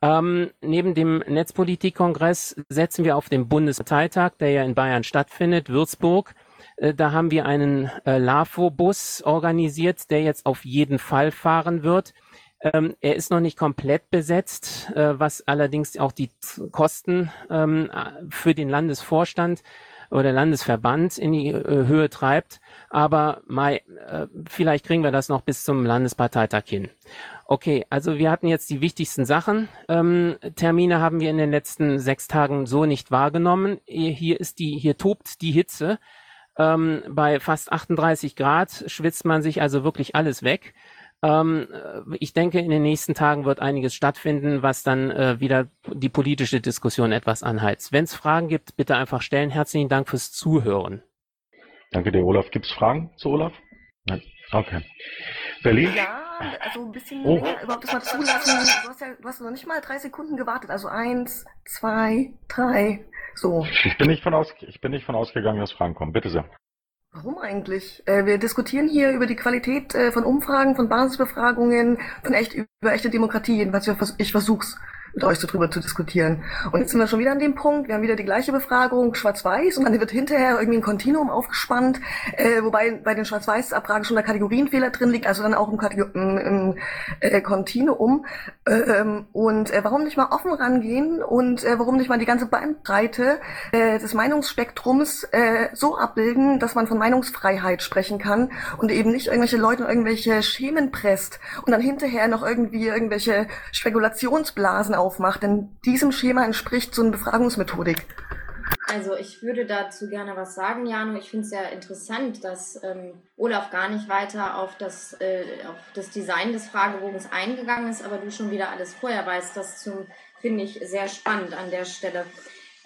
Ähm, neben dem Netzpolitikkongress setzen wir auf den Bundesparteitag, der ja in Bayern stattfindet, Würzburg. Äh, da haben wir einen äh, LAFO-Bus organisiert, der jetzt auf jeden Fall fahren wird. Ähm, er ist noch nicht komplett besetzt, äh, was allerdings auch die Kosten ähm, für den Landesvorstand oder Landesverband in die äh, Höhe treibt. Aber Mai, äh, vielleicht kriegen wir das noch bis zum Landesparteitag hin. Okay, also wir hatten jetzt die wichtigsten Sachen. Ähm, Termine haben wir in den letzten sechs Tagen so nicht wahrgenommen. Hier ist die, hier tobt die Hitze. Ähm, bei fast 38 Grad schwitzt man sich also wirklich alles weg. Ähm, ich denke, in den nächsten Tagen wird einiges stattfinden, was dann äh, wieder die politische Diskussion etwas anheizt. Wenn es Fragen gibt, bitte einfach stellen. Herzlichen Dank fürs Zuhören. Danke dir, Olaf. Gibt es Fragen zu Olaf? Nein. Okay. Berlin? Ja, also ein bisschen oh. länger überhaupt das mal zulassen. Du hast ja, du hast noch nicht mal drei Sekunden gewartet. Also eins, zwei, drei, so. Ich bin nicht von, aus, ich bin nicht von ausgegangen, dass Fragen kommen. Bitte sehr. Warum eigentlich? Äh, wir diskutieren hier über die Qualität äh, von Umfragen, von Basisbefragungen, von echt über echte Demokratie, jedenfalls ich versuch's. Mit euch so drüber zu diskutieren. Und jetzt sind wir schon wieder an dem Punkt, wir haben wieder die gleiche Befragung, schwarz-weiß, und dann wird hinterher irgendwie ein Kontinuum aufgespannt, äh, wobei bei den Schwarz-Weiß-Abfragen schon der Kategorienfehler drin liegt, also dann auch im, Kategor äh, Kontinuum. Ähm, und äh, warum nicht mal offen rangehen und äh, warum nicht mal die ganze Bandbreite äh, des Meinungsspektrums äh, so abbilden, dass man von Meinungsfreiheit sprechen kann und eben nicht irgendwelche Leute irgendwelche Schemen presst und dann hinterher noch irgendwie irgendwelche Spekulationsblasen aufmacht, denn diesem Schema entspricht so eine Befragungsmethodik. Also ich würde dazu gerne was sagen, Jano. Ich finde es ja interessant, dass ähm, Olaf gar nicht weiter auf das, äh, auf das Design des Fragebogens eingegangen ist, aber du schon wieder alles vorher weißt. Das finde ich sehr spannend an der Stelle.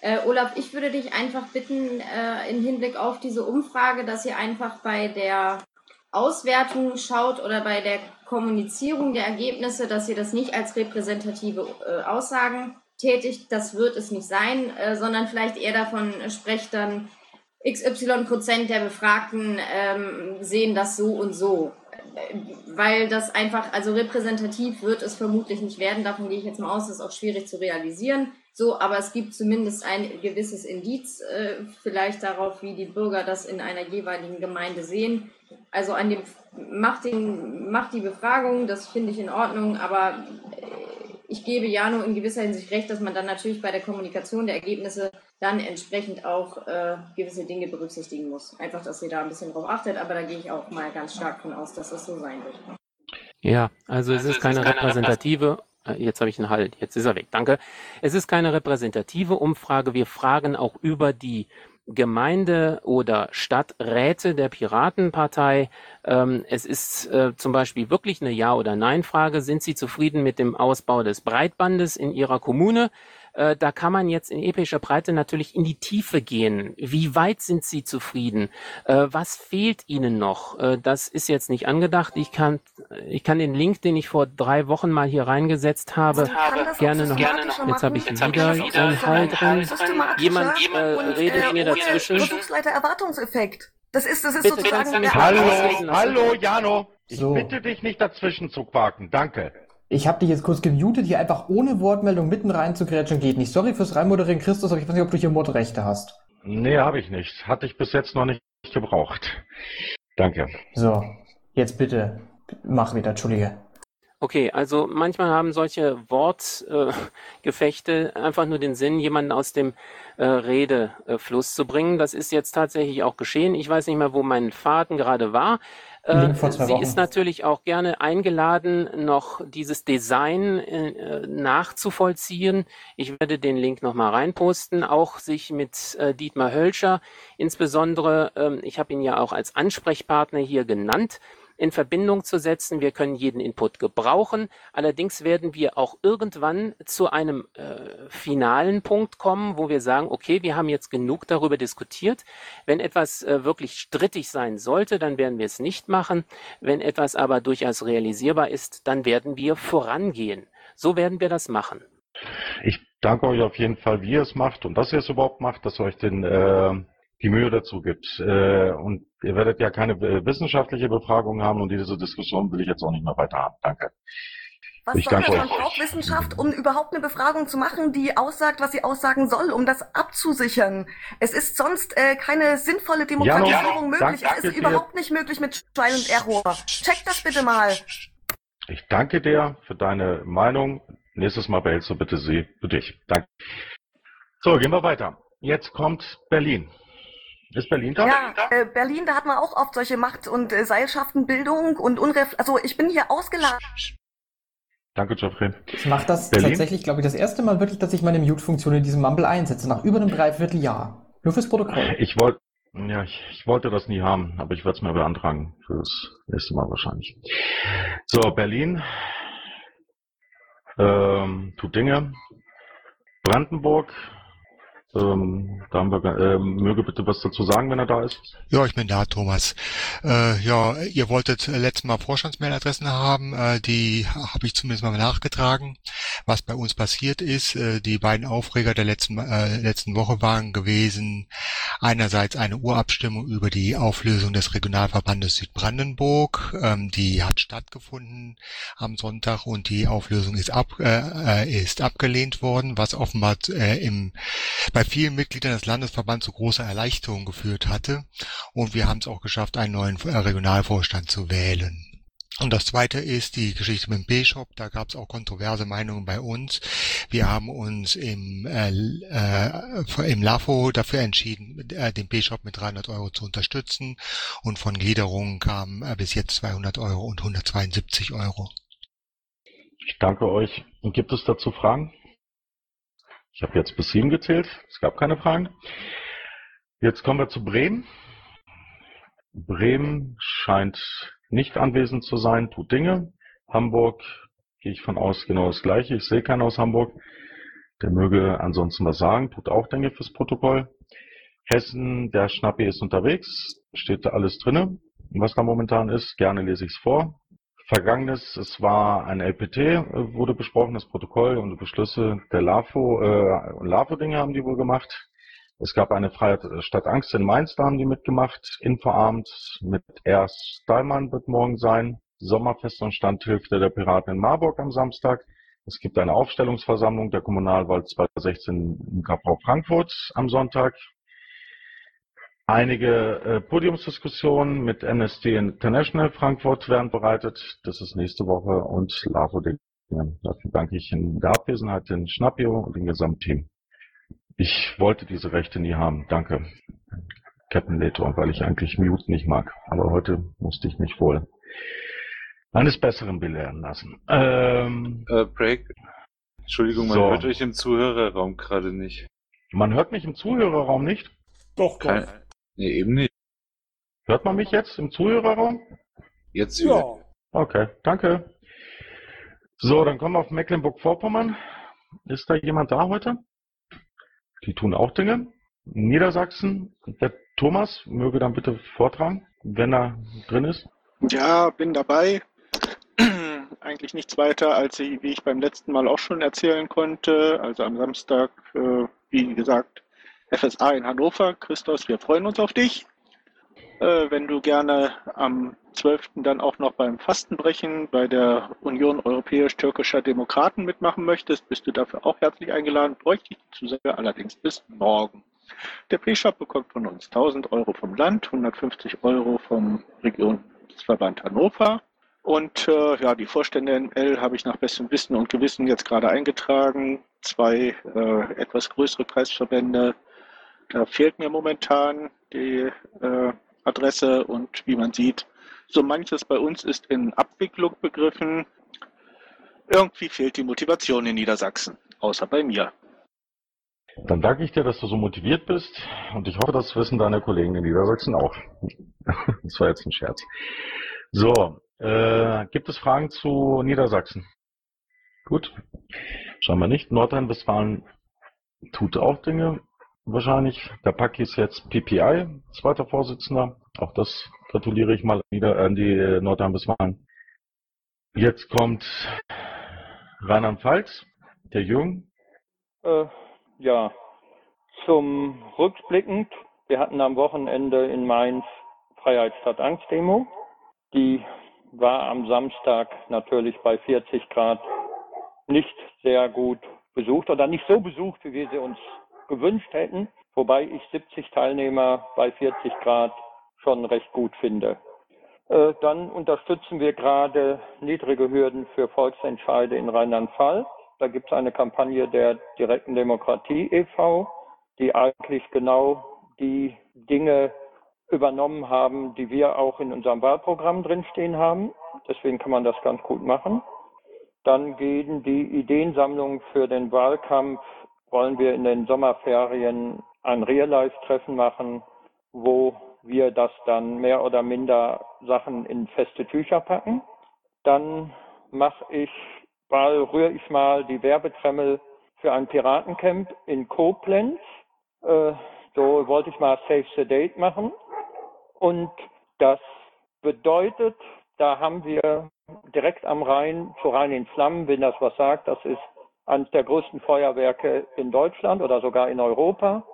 Äh, Olaf, ich würde dich einfach bitten, äh, im Hinblick auf diese Umfrage, dass ihr einfach bei der Auswertung schaut oder bei der Kommunizierung der Ergebnisse, dass ihr das nicht als repräsentative äh, Aussagen tätigt. Das wird es nicht sein, äh, sondern vielleicht eher davon sprecht dann XY Prozent der Befragten ähm, sehen das so und so. Weil das einfach, also repräsentativ wird es vermutlich nicht werden. Davon gehe ich jetzt mal aus, das ist auch schwierig zu realisieren. So, aber es gibt zumindest ein gewisses Indiz äh, vielleicht darauf, wie die Bürger das in einer jeweiligen Gemeinde sehen. Also an dem macht den macht die Befragung, das finde ich in Ordnung, aber äh, ich gebe Jano in gewisser Hinsicht recht, dass man dann natürlich bei der Kommunikation der Ergebnisse dann entsprechend auch äh, gewisse Dinge berücksichtigen muss. Einfach, dass ihr da ein bisschen drauf achtet, aber da gehe ich auch mal ganz stark von aus, dass das so sein wird. Ja, also es also ist keine repräsentative Jetzt habe ich einen Halt, jetzt ist er weg. Danke. Es ist keine repräsentative Umfrage. Wir fragen auch über die Gemeinde- oder Stadträte der Piratenpartei. Ähm, es ist äh, zum Beispiel wirklich eine Ja- oder Nein-Frage. Sind Sie zufrieden mit dem Ausbau des Breitbandes in Ihrer Kommune? Äh, da kann man jetzt in epischer Breite natürlich in die Tiefe gehen. Wie weit sind Sie zufrieden? Äh, was fehlt Ihnen noch? Äh, das ist jetzt nicht angedacht. Ich kann, ich kann den Link, den ich vor drei Wochen mal hier reingesetzt habe, gerne noch. Gerne noch jetzt habe ich jetzt wieder einen Fall drin. Jemand äh, redet mir dazwischen. Prüfungsleiter Erwartungseffekt. Das ist, das ist bitte, sozusagen. Bitte, hallo, hallo, Jano. Ich so. bitte dich nicht dazwischen zu quaken. Danke. Ich habe dich jetzt kurz gemutet, hier einfach ohne Wortmeldung mitten rein zu grätschen geht nicht. Sorry fürs Reinmoderieren, Christus, aber ich weiß nicht, ob du hier Mordrechte hast. Nee, habe ich nicht. Hatte ich bis jetzt noch nicht gebraucht. Danke. So, jetzt bitte mach wieder, Entschuldige. Okay, also manchmal haben solche Wortgefechte äh, einfach nur den Sinn, jemanden aus dem äh, Redefluss zu bringen. Das ist jetzt tatsächlich auch geschehen. Ich weiß nicht mehr, wo mein Faden gerade war. Äh, sie Wochen. ist natürlich auch gerne eingeladen, noch dieses Design äh, nachzuvollziehen. Ich werde den Link nochmal reinposten, auch sich mit äh, Dietmar Hölscher, insbesondere, ähm, ich habe ihn ja auch als Ansprechpartner hier genannt, in Verbindung zu setzen. Wir können jeden Input gebrauchen. Allerdings werden wir auch irgendwann zu einem äh, finalen Punkt kommen, wo wir sagen, okay, wir haben jetzt genug darüber diskutiert. Wenn etwas äh, wirklich strittig sein sollte, dann werden wir es nicht machen. Wenn etwas aber durchaus realisierbar ist, dann werden wir vorangehen. So werden wir das machen. Ich danke euch auf jeden Fall, wie ihr es macht und dass ihr es überhaupt macht, dass ihr euch den äh, die Mühe dazu gibt. Äh, und ihr werdet ja keine wissenschaftliche Befragung haben und diese Diskussion will ich jetzt auch nicht mehr weiter haben. Danke. Was ich das? Man braucht Wissenschaft, um überhaupt eine Befragung zu machen, die aussagt, was sie aussagen soll, um das abzusichern. Es ist sonst äh, keine sinnvolle Demokratisierung ja, möglich. es ist überhaupt nicht möglich mit Trial and Error. Check das bitte mal. Ich danke dir für deine Meinung. Nächstes Mal behältst du bitte sie für dich. Danke. So, gehen wir weiter. Jetzt kommt Berlin. Ist Berlin da? Ja, äh, Berlin, da hat man auch oft solche Macht- und äh, Seilschaftenbildung und Unref. Also ich bin hier ausgeladen. Danke, Geoffrey. Ich mache das Berlin? tatsächlich, glaube ich, das erste Mal wirklich, dass ich meine Mute-Funktion in diesem Mumble einsetze, nach über einem Dreivierteljahr. Nur fürs Protokoll. Ich wollte ja, ich, ich, wollte das nie haben, aber ich werde es mir beantragen. Fürs nächste Mal wahrscheinlich. So, Berlin. Ähm, tut Dinge. Brandenburg Ähm, da haben wir, äh, möge bitte was dazu sagen, wenn er da ist. Ja, ich bin da, Thomas. Äh, ja, ihr wolltet äh, letztes Mal Vorstandsmailadressen haben, äh, die habe ich zumindest mal nachgetragen. Was bei uns passiert ist, äh, die beiden Aufreger der letzten, äh, letzten Woche waren gewesen, einerseits eine Urabstimmung über die Auflösung des Regionalverbandes Südbrandenburg, ähm, die hat stattgefunden am Sonntag und die Auflösung ist, ab, äh, äh ist abgelehnt worden, was offenbar äh, im bei vielen Mitgliedern des Landesverbands zu großer Erleichterung geführt hatte. Und wir haben es auch geschafft, einen neuen Regionalvorstand zu wählen. Und das zweite ist die Geschichte mit dem B-Shop. Da gab es auch kontroverse Meinungen bei uns. Wir haben uns im, äh, äh, im LAFO dafür entschieden, äh, den B-Shop mit 300 Euro zu unterstützen. Und von Gliederungen kamen äh, bis jetzt 200 Euro und 172 Euro. Ich danke euch. Und gibt es dazu Fragen? Ich habe jetzt bis sieben gezählt. Es gab keine Fragen. Jetzt kommen wir zu Bremen. Bremen scheint nicht anwesend zu sein, tut Dinge. Hamburg gehe ich von aus genau das Gleiche. Ich sehe keinen aus Hamburg. Der möge ansonsten was sagen, tut auch Dinge fürs Protokoll. Hessen, der Schnappi ist unterwegs, steht da alles drinne, was da momentan ist. Gerne lese ich es vor. Vergangenes, es war ein LPT, äh, wurde besprochen, das Protokoll und die Beschlüsse der LAFO, äh, LAFO-Dinge haben die wohl gemacht. Es gab eine Freiheit statt Angst in Mainz, da haben die mitgemacht. Infoabend mit Ernst Stallmann wird morgen sein. Sommerfest und Standhilfe der Piraten in Marburg am Samstag. Es gibt eine Aufstellungsversammlung der Kommunalwahl 2016 in KV Frankfurt am Sonntag. Einige äh, Podiumsdiskussionen mit Amnesty International Frankfurt werden bereitet. Das ist nächste Woche und LAVO. Dafür danke ich in der Abwesenheit den Schnappio und dem Gesamtteam. Ich wollte diese Rechte nie haben. Danke, Captain Leto, weil ich eigentlich Mute nicht mag. Aber heute musste ich mich wohl eines Besseren belehren lassen. Ähm, äh, Break. Entschuldigung, man so. hört euch im Zuhörerraum gerade nicht. Man hört mich im Zuhörerraum nicht? Doch, doch. Kein, Nee, eben nicht. Hört man mich jetzt im Zuhörerraum? Jetzt wieder. Ja. Okay, danke. So, dann kommen wir auf Mecklenburg-Vorpommern. Ist da jemand da heute? Die tun auch Dinge. Niedersachsen, der Thomas möge dann bitte vortragen, wenn er drin ist. Ja, bin dabei. Eigentlich nichts weiter, als ich, wie ich beim letzten Mal auch schon erzählen konnte. Also am Samstag, äh, wie gesagt, FSA in Hannover. Christos, wir freuen uns auf dich. Äh, wenn du gerne am 12. dann auch noch beim Fastenbrechen bei der Union Europäisch-Türkischer Demokraten mitmachen möchtest, bist du dafür auch herzlich eingeladen. Bräuchte ich die Zusage allerdings bis morgen. Der P-Shop bekommt von uns 1000 Euro vom Land, 150 Euro vom Regionsverband Hannover. Und äh, ja, die Vorstände NL habe ich nach bestem Wissen und Gewissen jetzt gerade eingetragen. Zwei äh, etwas größere Kreisverbände da fehlt mir momentan die äh, Adresse und wie man sieht, so manches bei uns ist in Abwicklung begriffen. Irgendwie fehlt die Motivation in Niedersachsen, außer bei mir. Dann danke ich dir, dass du so motiviert bist und ich hoffe, das wissen deine Kollegen in Niedersachsen auch. das war jetzt ein Scherz. So, äh, gibt es Fragen zu Niedersachsen? Gut, schauen wir nicht. Nordrhein-Westfalen tut auch Dinge wahrscheinlich. Der Paki ist jetzt PPI, zweiter Vorsitzender. Auch das gratuliere ich mal wieder an die Nordrhein-Westfalen. Jetzt kommt Rheinland-Pfalz, der Jung. Äh, ja, zum Rückblickend. Wir hatten am Wochenende in Mainz Freiheitsstadt Angst Demo. Die war am Samstag natürlich bei 40 Grad nicht sehr gut besucht oder nicht so besucht, wie wir sie uns gewünscht hätten, wobei ich 70 Teilnehmer bei 40 Grad schon recht gut finde. Äh, dann unterstützen wir gerade niedrige Hürden für Volksentscheide in Rheinland-Pfalz. Da gibt es eine Kampagne der direkten Demokratie e.V., die eigentlich genau die Dinge übernommen haben, die wir auch in unserem Wahlprogramm drinstehen haben. Deswegen kann man das ganz gut machen. Dann gehen die Ideensammlungen für den Wahlkampf wollen wir in den Sommerferien ein Real-Life-Treffen machen, wo wir das dann mehr oder minder Sachen in feste Tücher packen. Dann mache ich mal, rühre ich mal die Werbetremmel für ein Piratencamp in Koblenz. Äh, so wollte ich mal Save the Date machen. Und das bedeutet, da haben wir direkt am Rhein, zu Rhein in Flammen, wenn das was sagt, das ist eines der größten Feuerwerke in Deutschland oder sogar in Europa,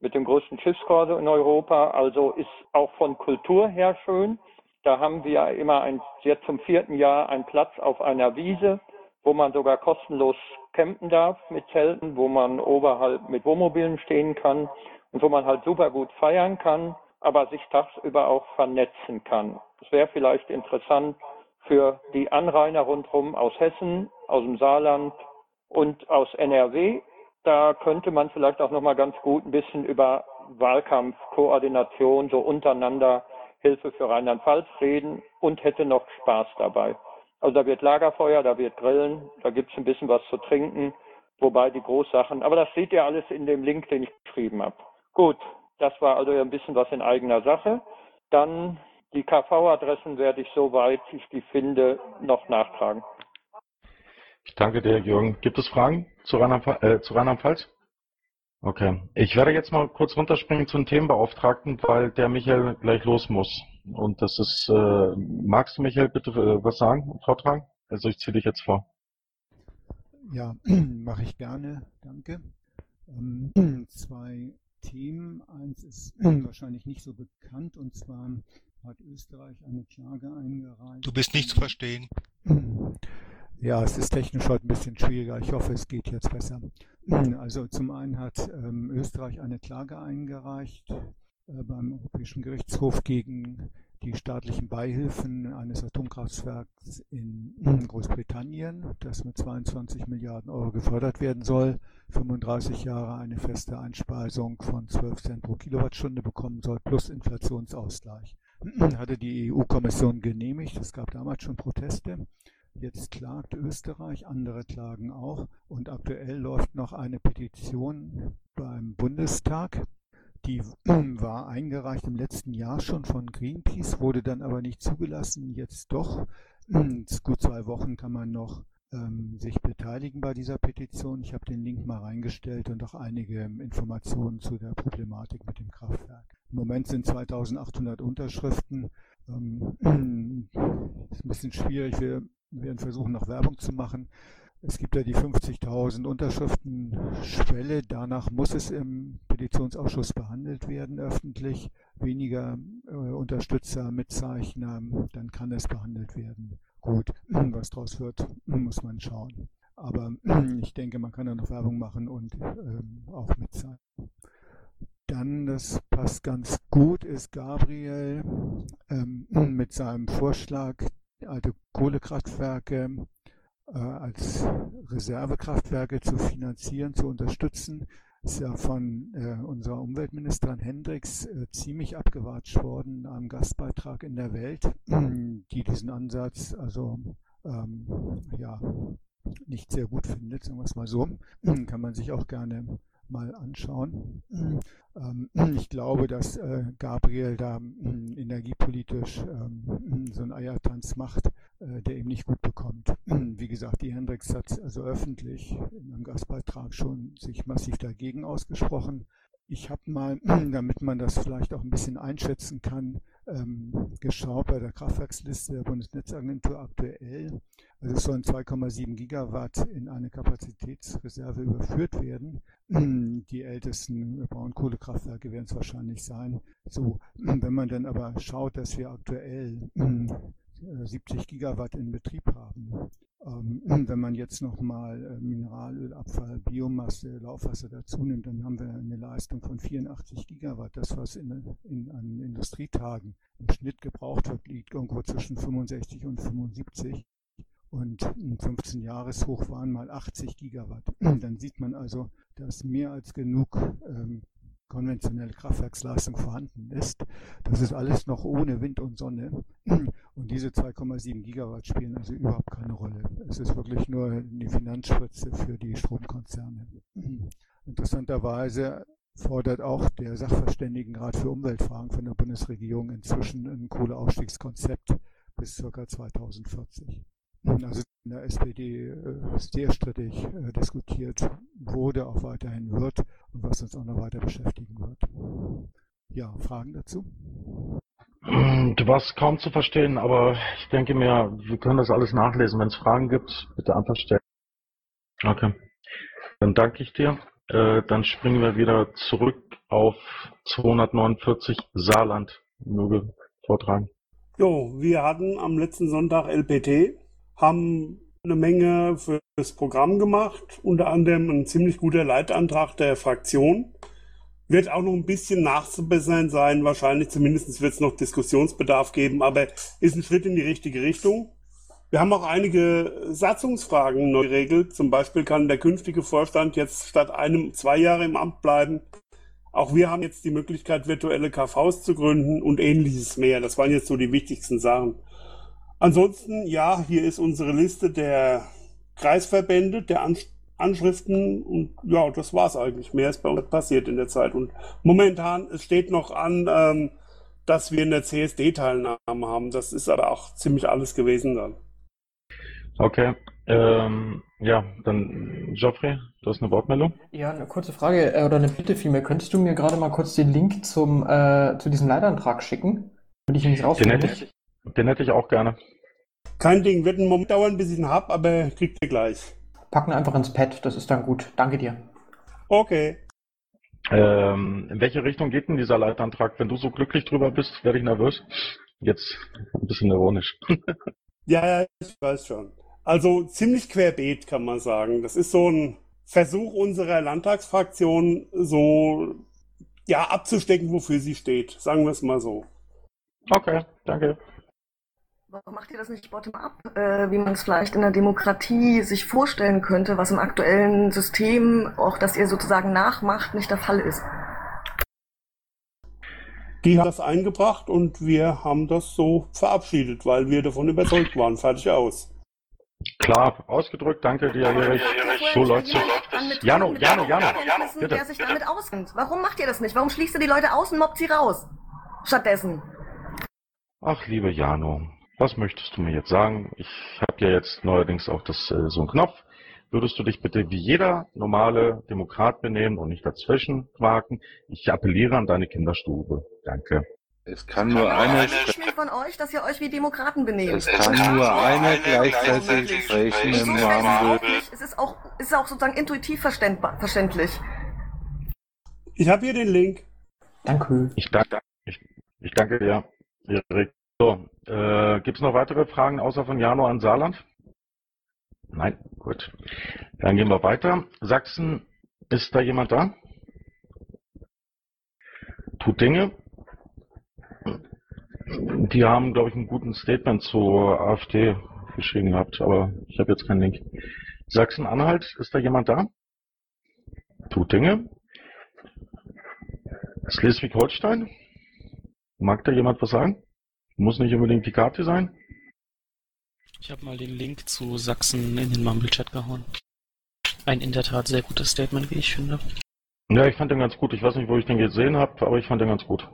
mit dem größten Schiffskorso in Europa, also ist auch von Kultur her schön. Da haben wir immer ein, jetzt zum vierten Jahr einen Platz auf einer Wiese, wo man sogar kostenlos campen darf mit Zelten, wo man oberhalb mit Wohnmobilen stehen kann und wo man halt super gut feiern kann, aber sich tagsüber auch vernetzen kann. Das wäre vielleicht interessant für die Anrainer rundherum aus Hessen, aus dem Saarland und aus NRW. Da könnte man vielleicht auch noch mal ganz gut ein bisschen über Wahlkampfkoordination so untereinander Hilfe für Rheinland-Pfalz reden und hätte noch Spaß dabei. Also da wird Lagerfeuer, da wird Grillen, da gibt es ein bisschen was zu trinken, wobei die Großsachen, aber das seht ihr alles in dem Link, den ich geschrieben habe. Gut, das war also ein bisschen was in eigener Sache. Dann die KV-Adressen werde ich, soweit ich die finde, noch nachtragen. Danke dir, Jürgen. Gibt es Fragen zu Rheinland-Pfalz? Äh, Okay. Ich werde jetzt mal kurz runterspringen zum Themenbeauftragten, weil der Michael gleich los muss. Und das ist, äh, magst du Michael bitte äh, was sagen, vortragen? Also ich ziehe dich jetzt vor. Ja, mache ich gerne, danke. Ähm, zwei Themen. Eins ist wahrscheinlich nicht so bekannt und zwar hat Österreich eine Klage eingereicht. Du bist nicht zu verstehen. Ja, es ist technisch heute ein bisschen schwieriger. Ich hoffe, es geht jetzt besser. Also zum einen hat ähm, Österreich eine Klage eingereicht äh, beim Europäischen Gerichtshof gegen die staatlichen Beihilfen eines Atomkraftwerks in Großbritannien, das mit 22 Milliarden Euro gefördert werden soll, 35 Jahre eine feste Einspeisung von 12 Cent pro Kilowattstunde bekommen soll, plus Inflationsausgleich. Hatte die EU-Kommission genehmigt. Es gab damals schon Proteste. Jetzt klagt Österreich, andere klagen auch und aktuell läuft noch eine Petition beim Bundestag. Die war eingereicht im letzten Jahr schon von Greenpeace, wurde dann aber nicht zugelassen, jetzt doch. Gut zwei Wochen kann man noch ähm, sich beteiligen bei dieser Petition. Ich habe den Link mal reingestellt und auch einige Informationen zu der Problematik mit dem Kraftwerk. Im Moment sind 2800 Unterschriften. Ähm, ist ein bisschen schwierig. Wir werden versuchen, noch Werbung zu machen. Es gibt ja die 50.000 Unterschriften-Schwelle. Danach muss es im Petitionsausschuss behandelt werden, öffentlich. Weniger äh, Unterstützer, Mitzeichner, dann kann es behandelt werden. Gut, was daraus wird, muss man schauen. Aber ich denke, man kann da noch Werbung machen und ähm, auch mitzeichnen. Dann, das passt ganz gut, ist Gabriel ähm, mit seinem Vorschlag alte Kohlekraftwerke äh, als Reservekraftwerke zu finanzieren, zu unterstützen, ist ja von äh, unserer Umweltministerin Hendricks äh, ziemlich abgewatscht worden in einem Gastbeitrag in der Welt, die diesen Ansatz also ähm, ja nicht sehr gut findet, sagen wir es mal so. Kann man sich auch gerne mal anschauen. Ähm, ich glaube, dass äh, Gabriel da hm, energiepolitisch ähm, so einen Eiertanz macht, äh, der ihm nicht gut bekommt. Wie gesagt, die Hendricks hat also öffentlich in einem Gastbeitrag schon sich massiv dagegen ausgesprochen. Ich habe mal, damit man das vielleicht auch ein bisschen einschätzen kann, ähm, geschaut bei der Kraftwerksliste der Bundesnetzagentur aktuell. Also es sollen 2,7 Gigawatt in eine Kapazitätsreserve überführt werden. Die ältesten Braunkohlekraftwerke werden es wahrscheinlich sein. So, wenn man dann aber schaut, dass wir aktuell 70 Gigawatt in Betrieb haben. Ähm, wenn man jetzt nochmal äh, Mineralölabfall, Biomasse, Laufwasser dazu nimmt, dann haben wir eine Leistung von 84 Gigawatt. Das, was in, in, an Industrietagen im Schnitt gebraucht wird, liegt irgendwo zwischen 65 und 75 und ein 15-Jahres-Hoch waren mal 80 Gigawatt. Dann sieht man also, dass mehr als genug ähm, konventionelle Kraftwerksleistung vorhanden ist. Das ist alles noch ohne Wind und Sonne. Und diese 2,7 Gigawatt spielen also überhaupt keine Rolle. Es ist wirklich nur eine Finanzspritze für die Stromkonzerne. Interessanterweise fordert auch der Sachverständigenrat für Umweltfragen von der Bundesregierung inzwischen ein Kohleausstiegskonzept bis ca. 2040. Also in der SPD äh, sehr strittig äh, diskutiert wurde, auch weiterhin wird und was uns auch noch weiter beschäftigen wird. Ja, Fragen dazu? Du warst kaum zu verstehen, aber ich denke mir, wir können das alles nachlesen. Wenn es Fragen gibt, bitte einfach stellen. Okay. Dann danke ich dir. Äh, dann springen wir wieder zurück auf 249 Saarland. Möge vortragen. Jo, wir hatten am letzten Sonntag LPT, haben eine Menge fürs Programm gemacht, unter anderem ein ziemlich guter Leitantrag der Fraktion. Wird auch noch ein bisschen nachzubessern sein, wahrscheinlich zumindest wird es noch Diskussionsbedarf geben, aber ist ein Schritt in die richtige Richtung. Wir haben auch einige Satzungsfragen neu geregelt. Zum Beispiel kann der künftige Vorstand jetzt statt einem zwei Jahre im Amt bleiben. Auch wir haben jetzt die Möglichkeit, virtuelle KVs zu gründen und ähnliches mehr. Das waren jetzt so die wichtigsten Sachen. Ansonsten, ja, hier ist unsere Liste der Kreisverbände, der Anschriften und ja, das war's eigentlich. Mehr ist bei uns passiert in der Zeit. Und momentan, es steht noch an, ähm, dass wir in der CSD-Teilnahme haben. Das ist aber auch ziemlich alles gewesen dann. Okay. Ähm, ja, dann Geoffrey, du hast eine Wortmeldung? Ja, eine kurze Frage äh, oder eine Bitte vielmehr. Könntest du mir gerade mal kurz den Link zum, äh, zu diesem Leitantrag schicken? Würde ich nicht rausfinden. Den hätte ich, den hätte ich auch gerne. Kein Ding, wird einen Moment dauern, bis ich ihn habe, aber kriegt ihr gleich. Packen einfach ins Pad, das ist dann gut. Danke dir. Okay. Ähm, in welche Richtung geht denn dieser Leitantrag? Wenn du so glücklich drüber bist, werde ich nervös. Jetzt ein bisschen ironisch. ja, ich weiß schon. Also ziemlich querbeet, kann man sagen. Das ist so ein Versuch unserer Landtagsfraktion, so ja, abzustecken, wofür sie steht. Sagen wir es mal so. Okay, danke. Warum macht ihr das nicht bottom-up, äh, wie man es vielleicht in der Demokratie sich vorstellen könnte, was im aktuellen System, auch das ihr sozusagen nachmacht, nicht der Fall ist? Die haben das eingebracht und wir haben das so verabschiedet, weil wir davon überzeugt waren. Fertig aus. Klar, ausgedrückt, danke dir, Erich. So läuft's. Jano, Jano, Jano, bitte. Der sich damit auskennt. Warum macht ihr das nicht? Warum schließt ihr die Leute aus und mobbt sie raus? Stattdessen. Ach, liebe Jano, was möchtest du mir jetzt sagen? Ich habe ja jetzt neuerdings auch das, äh, so einen Knopf. Würdest du dich bitte wie jeder normale Demokrat benehmen und nicht dazwischen quaken? Ich appelliere an deine Kinderstube. Danke. Es kann nur einer sprechen. von euch, dass ihr euch wie Demokraten benehmt. Es kann nur einer gleichzeitig sprechen im Namen. Es ist auch, es ist auch sozusagen intuitiv verständlich. Ich habe hier den Link. Danke. Ich danke, ich, ich danke dir, Erik. So, äh, gibt es noch weitere Fragen außer von Jano an Saarland? Nein, gut. Dann gehen wir weiter. Sachsen, ist da jemand da? Tut Dinge. Die haben, glaube ich, einen guten Statement zur AfD geschrieben gehabt, aber ich habe jetzt keinen Link. Sachsen-Anhalt, ist da jemand da? Tut Dinge. Schleswig-Holstein? Mag da jemand was sagen? Muss nicht unbedingt die Karte sein? Ich habe mal den Link zu Sachsen in den Mumble-Chat gehauen. Ein in der Tat sehr gutes Statement, wie ich finde. Ja, ich fand den ganz gut. Ich weiß nicht, wo ich den gesehen habe, aber ich fand den ganz gut.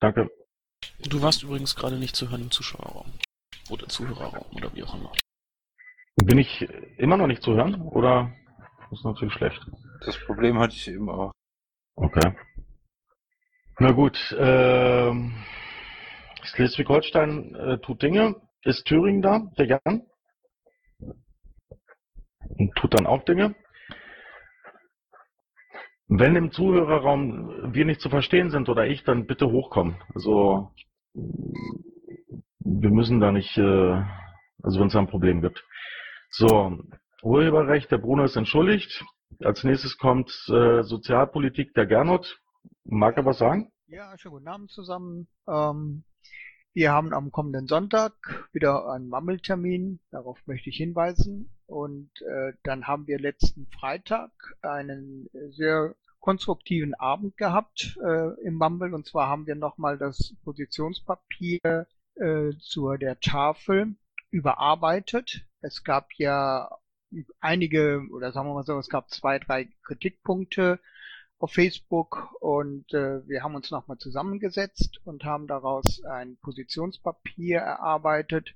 Danke. Du warst übrigens gerade nicht zu hören im Zuschauerraum. Oder Zuhörerraum oder wie auch immer. Bin ich immer noch nicht zu hören? Oder das ist natürlich schlecht. Das Problem hatte ich eben auch. Okay. Na gut, ähm, Schleswig-Holstein äh, tut Dinge. Ist Thüringen da, der Jan? Und tut dann auch Dinge. Wenn im Zuhörerraum wir nicht zu verstehen sind oder ich, dann bitte hochkommen. Also wir müssen da nicht, äh, also wenn es ein Problem gibt. So, Urheberrecht, der Bruno ist entschuldigt. Als nächstes kommt äh, Sozialpolitik, der Gernot. Mag er was sagen? Ja, schönen guten Abend zusammen. Ähm, wir haben am kommenden Sonntag wieder einen Mammeltermin, darauf möchte ich hinweisen. Und äh, dann haben wir letzten Freitag einen sehr konstruktiven Abend gehabt äh, im Mumble. Und zwar haben wir nochmal das Positionspapier äh, zur der Tafel überarbeitet. Es gab ja einige, oder sagen wir mal so, es gab zwei, drei Kritikpunkte auf Facebook und äh, wir haben uns nochmal zusammengesetzt und haben daraus ein Positionspapier erarbeitet.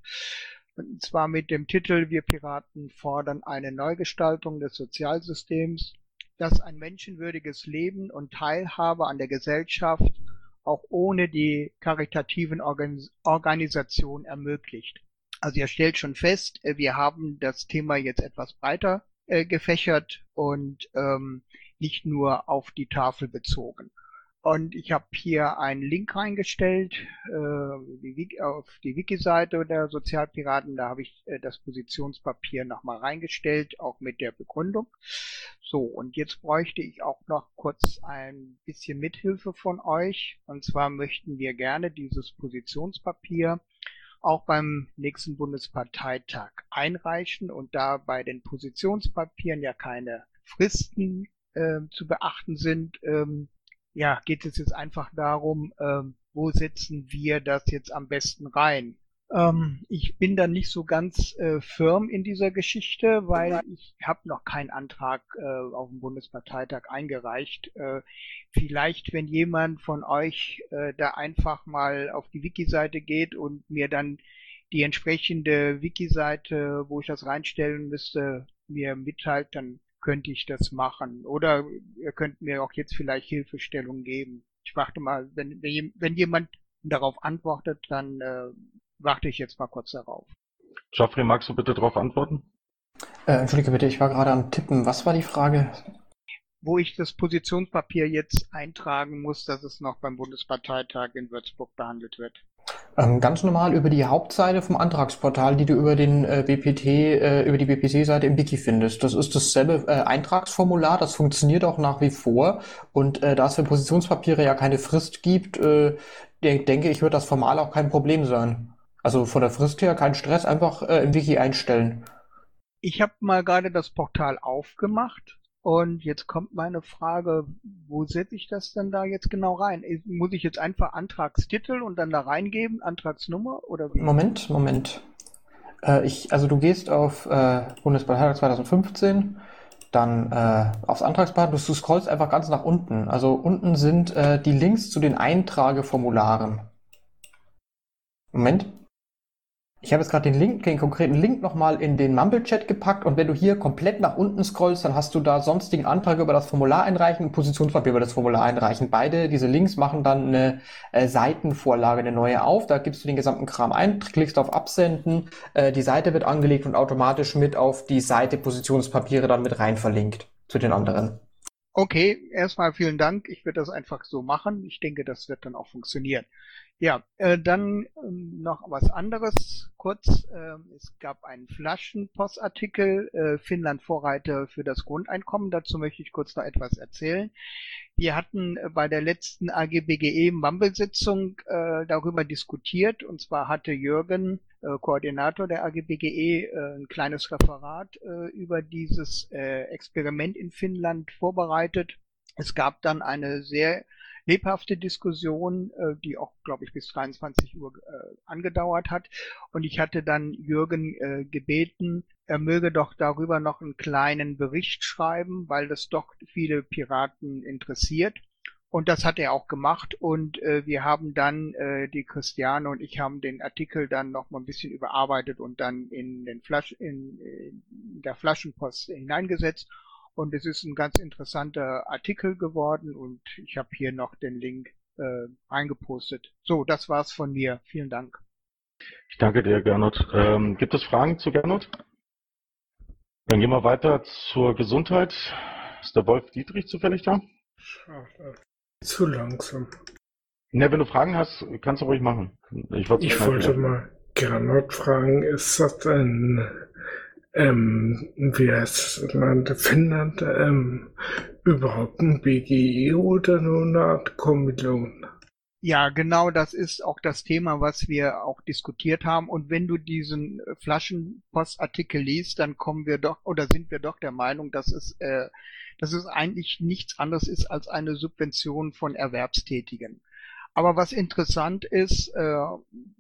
Und zwar mit dem Titel Wir Piraten fordern eine Neugestaltung des Sozialsystems, das ein menschenwürdiges Leben und Teilhabe an der Gesellschaft auch ohne die karitativen Organisationen ermöglicht. Also ihr stellt schon fest, äh, wir haben das Thema jetzt etwas breiter äh, gefächert und ähm, nicht nur auf die Tafel bezogen. Und ich habe hier einen Link reingestellt äh, auf die Wiki-Seite der Sozialpiraten. Da habe ich äh, das Positionspapier nochmal reingestellt, auch mit der Begründung. So, und jetzt bräuchte ich auch noch kurz ein bisschen Mithilfe von euch. Und zwar möchten wir gerne dieses Positionspapier auch beim nächsten Bundesparteitag einreichen und da bei den Positionspapieren ja keine Fristen äh, zu beachten sind, ähm, ja, geht es jetzt einfach darum, ähm, wo setzen wir das jetzt am besten rein? Ähm, ich bin da nicht so ganz äh, firm in dieser Geschichte, weil ich habe noch keinen Antrag äh, auf dem Bundesparteitag eingereicht. Äh, vielleicht, wenn jemand von euch äh, da einfach mal auf die Wiki-Seite geht und mir dann die entsprechende Wiki-Seite, wo ich das reinstellen müsste, mir mitteilt, dann könnte ich das machen. Oder ihr könnt mir auch jetzt vielleicht Hilfestellung geben. Ich warte mal, wenn, wenn jemand darauf antwortet, dann äh, warte ich jetzt mal kurz darauf. Geoffrey, magst du bitte darauf antworten? Äh, Entschuldige bitte, ich war gerade am Tippen. Was war die Frage? Wo ich das Positionspapier jetzt eintragen muss, dass es noch beim Bundesparteitag in Würzburg behandelt wird. Ähm, ganz normal über die Hauptseite vom Antragsportal, die du über den äh, BPT, äh, über die BPC-Seite im Wiki findest. Das ist dasselbe äh, Eintragsformular, das funktioniert auch nach wie vor. Und äh, da es für Positionspapiere ja keine Frist gibt, äh, denk, denke ich, wird das formal auch kein Problem sein. Also von der Frist her kein Stress, einfach äh, im Wiki einstellen. Ich habe mal gerade das Portal aufgemacht und jetzt kommt meine Frage, wo setze ich das denn da jetzt genau rein? Muss ich jetzt einfach Antragstitel und dann da reingeben, Antragsnummer oder wie? Moment, Moment. Äh, ich, also du gehst auf äh, Bundesparteitag 2015, dann äh, aufs Antragsblatt, du scrollst einfach ganz nach unten. Also unten sind äh, die Links zu den Eintrageformularen. Moment. Ich habe jetzt gerade den Link, den konkreten Link nochmal in den Mumble-Chat gepackt und wenn du hier komplett nach unten scrollst, dann hast du da sonstigen Antrag über das Formular einreichen und Positionspapier über das Formular einreichen. Beide, diese Links machen dann eine äh, Seitenvorlage, eine neue auf. Da gibst du den gesamten Kram ein, klickst auf Absenden, äh, die Seite wird angelegt und automatisch mit auf die Seite Positionspapiere dann mit rein verlinkt zu den anderen. Okay, erstmal vielen Dank. Ich werde das einfach so machen. Ich denke, das wird dann auch funktionieren. Ja, äh, dann ähm, noch was anderes kurz. Äh, es gab einen Flaschenpostartikel, äh, Finnland Vorreiter für das Grundeinkommen. Dazu möchte ich kurz noch etwas erzählen. Wir hatten äh, bei der letzten AGBGE Mumble-Sitzung äh, darüber diskutiert. Und zwar hatte Jürgen, äh, Koordinator der AGBGE, äh, ein kleines Referat äh, über dieses äh, Experiment in Finnland vorbereitet. Es gab dann eine sehr lebhafte Diskussion, äh, die auch, glaube ich, bis 23 Uhr äh, angedauert hat. Und ich hatte dann Jürgen äh, gebeten, er möge doch darüber noch einen kleinen Bericht schreiben, weil das doch viele Piraten interessiert. Und das hat er auch gemacht und äh, wir haben dann, äh, die Christiane und ich haben den Artikel dann noch mal ein bisschen überarbeitet und dann in den Flasch, in, in der Flaschenpost hineingesetzt und es ist ein ganz interessanter Artikel geworden und ich habe hier noch den Link äh, eingepostet. So, das war's von mir. Vielen Dank. Ich danke dir, Gernot. Ähm, gibt es Fragen zu Gernot? Dann gehen wir weiter zur Gesundheit. Ist der Wolf Dietrich zufällig da? Schade. Zu langsam. Ne, wenn du Fragen hast, kannst du ruhig machen. Ich, ich wollte mal Gernot fragen, ist das ein ähm, wie heißt das Land Finnland, ähm, überhaupt ein BGE oder nur eine Art Kommission? Ja, genau, das ist auch das Thema, was wir auch diskutiert haben. Und wenn du diesen Flaschenpostartikel liest, dann kommen wir doch oder sind wir doch der Meinung, dass es, äh, dass es eigentlich nichts anderes ist als eine Subvention von Erwerbstätigen. Aber was interessant ist, äh,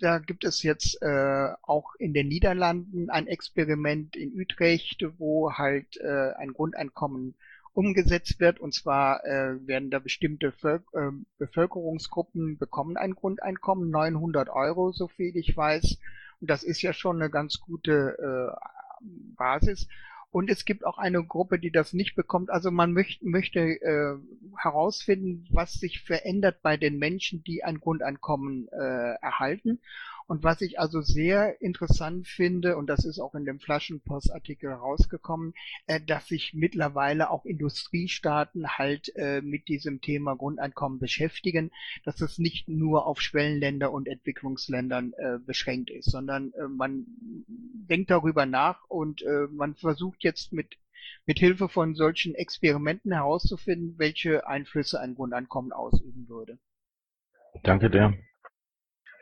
da gibt es jetzt äh, auch in den Niederlanden ein Experiment in Utrecht, wo halt äh, ein Grundeinkommen umgesetzt wird. Und zwar äh, werden da bestimmte Völk äh, Bevölkerungsgruppen bekommen ein Grundeinkommen, 900 Euro, so viel ich weiß. Und das ist ja schon eine ganz gute äh, Basis. Und es gibt auch eine Gruppe, die das nicht bekommt. Also man möchte, möchte äh, herausfinden, was sich verändert bei den Menschen, die ein Grundeinkommen äh, erhalten. Und was ich also sehr interessant finde, und das ist auch in dem Flaschenpostartikel rausgekommen, äh, dass sich mittlerweile auch Industriestaaten halt äh, mit diesem Thema Grundeinkommen beschäftigen, dass es nicht nur auf Schwellenländer und Entwicklungsländern äh, beschränkt ist, sondern äh, man denkt darüber nach und äh, man versucht jetzt mit mit Hilfe von solchen Experimenten herauszufinden, welche Einflüsse ein Grundeinkommen ausüben würde. Danke dir.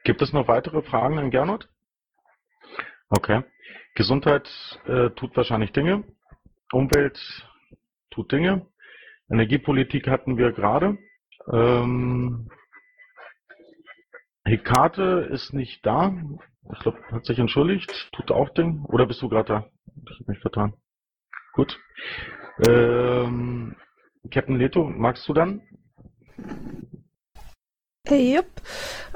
Gibt es noch weitere Fragen an Gernot? Okay. Gesundheit äh, tut wahrscheinlich Dinge. Umwelt tut Dinge. Energiepolitik hatten wir gerade. Ähm, Hekate ist nicht da. Ich glaube, hat sich entschuldigt. Tut auch Ding. Oder bist du gerade da? Ich habe mich vertan. Gut. Ähm, Captain Leto, magst du dann? Yep.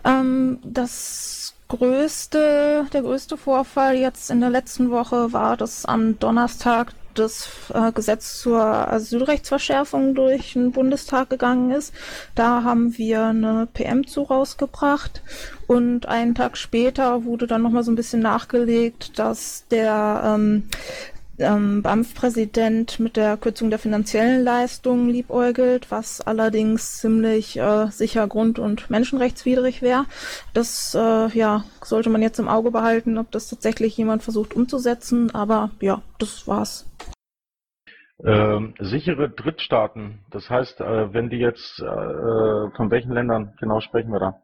Ähm, das größte, der größte Vorfall jetzt in der letzten Woche war, dass am Donnerstag das äh, Gesetz zur Asylrechtsverschärfung durch den Bundestag gegangen ist. Da haben wir eine PM zu rausgebracht und einen Tag später wurde dann nochmal so ein bisschen nachgelegt, dass der ähm, ähm, BAMF-Präsident mit der Kürzung der finanziellen Leistungen liebäugelt, was allerdings ziemlich äh, sicher grund- und menschenrechtswidrig wäre. Das äh, ja, sollte man jetzt im Auge behalten, ob das tatsächlich jemand versucht umzusetzen, aber ja, das war's. Ähm, sichere Drittstaaten, das heißt, äh, wenn die jetzt, äh, von welchen Ländern genau sprechen wir da?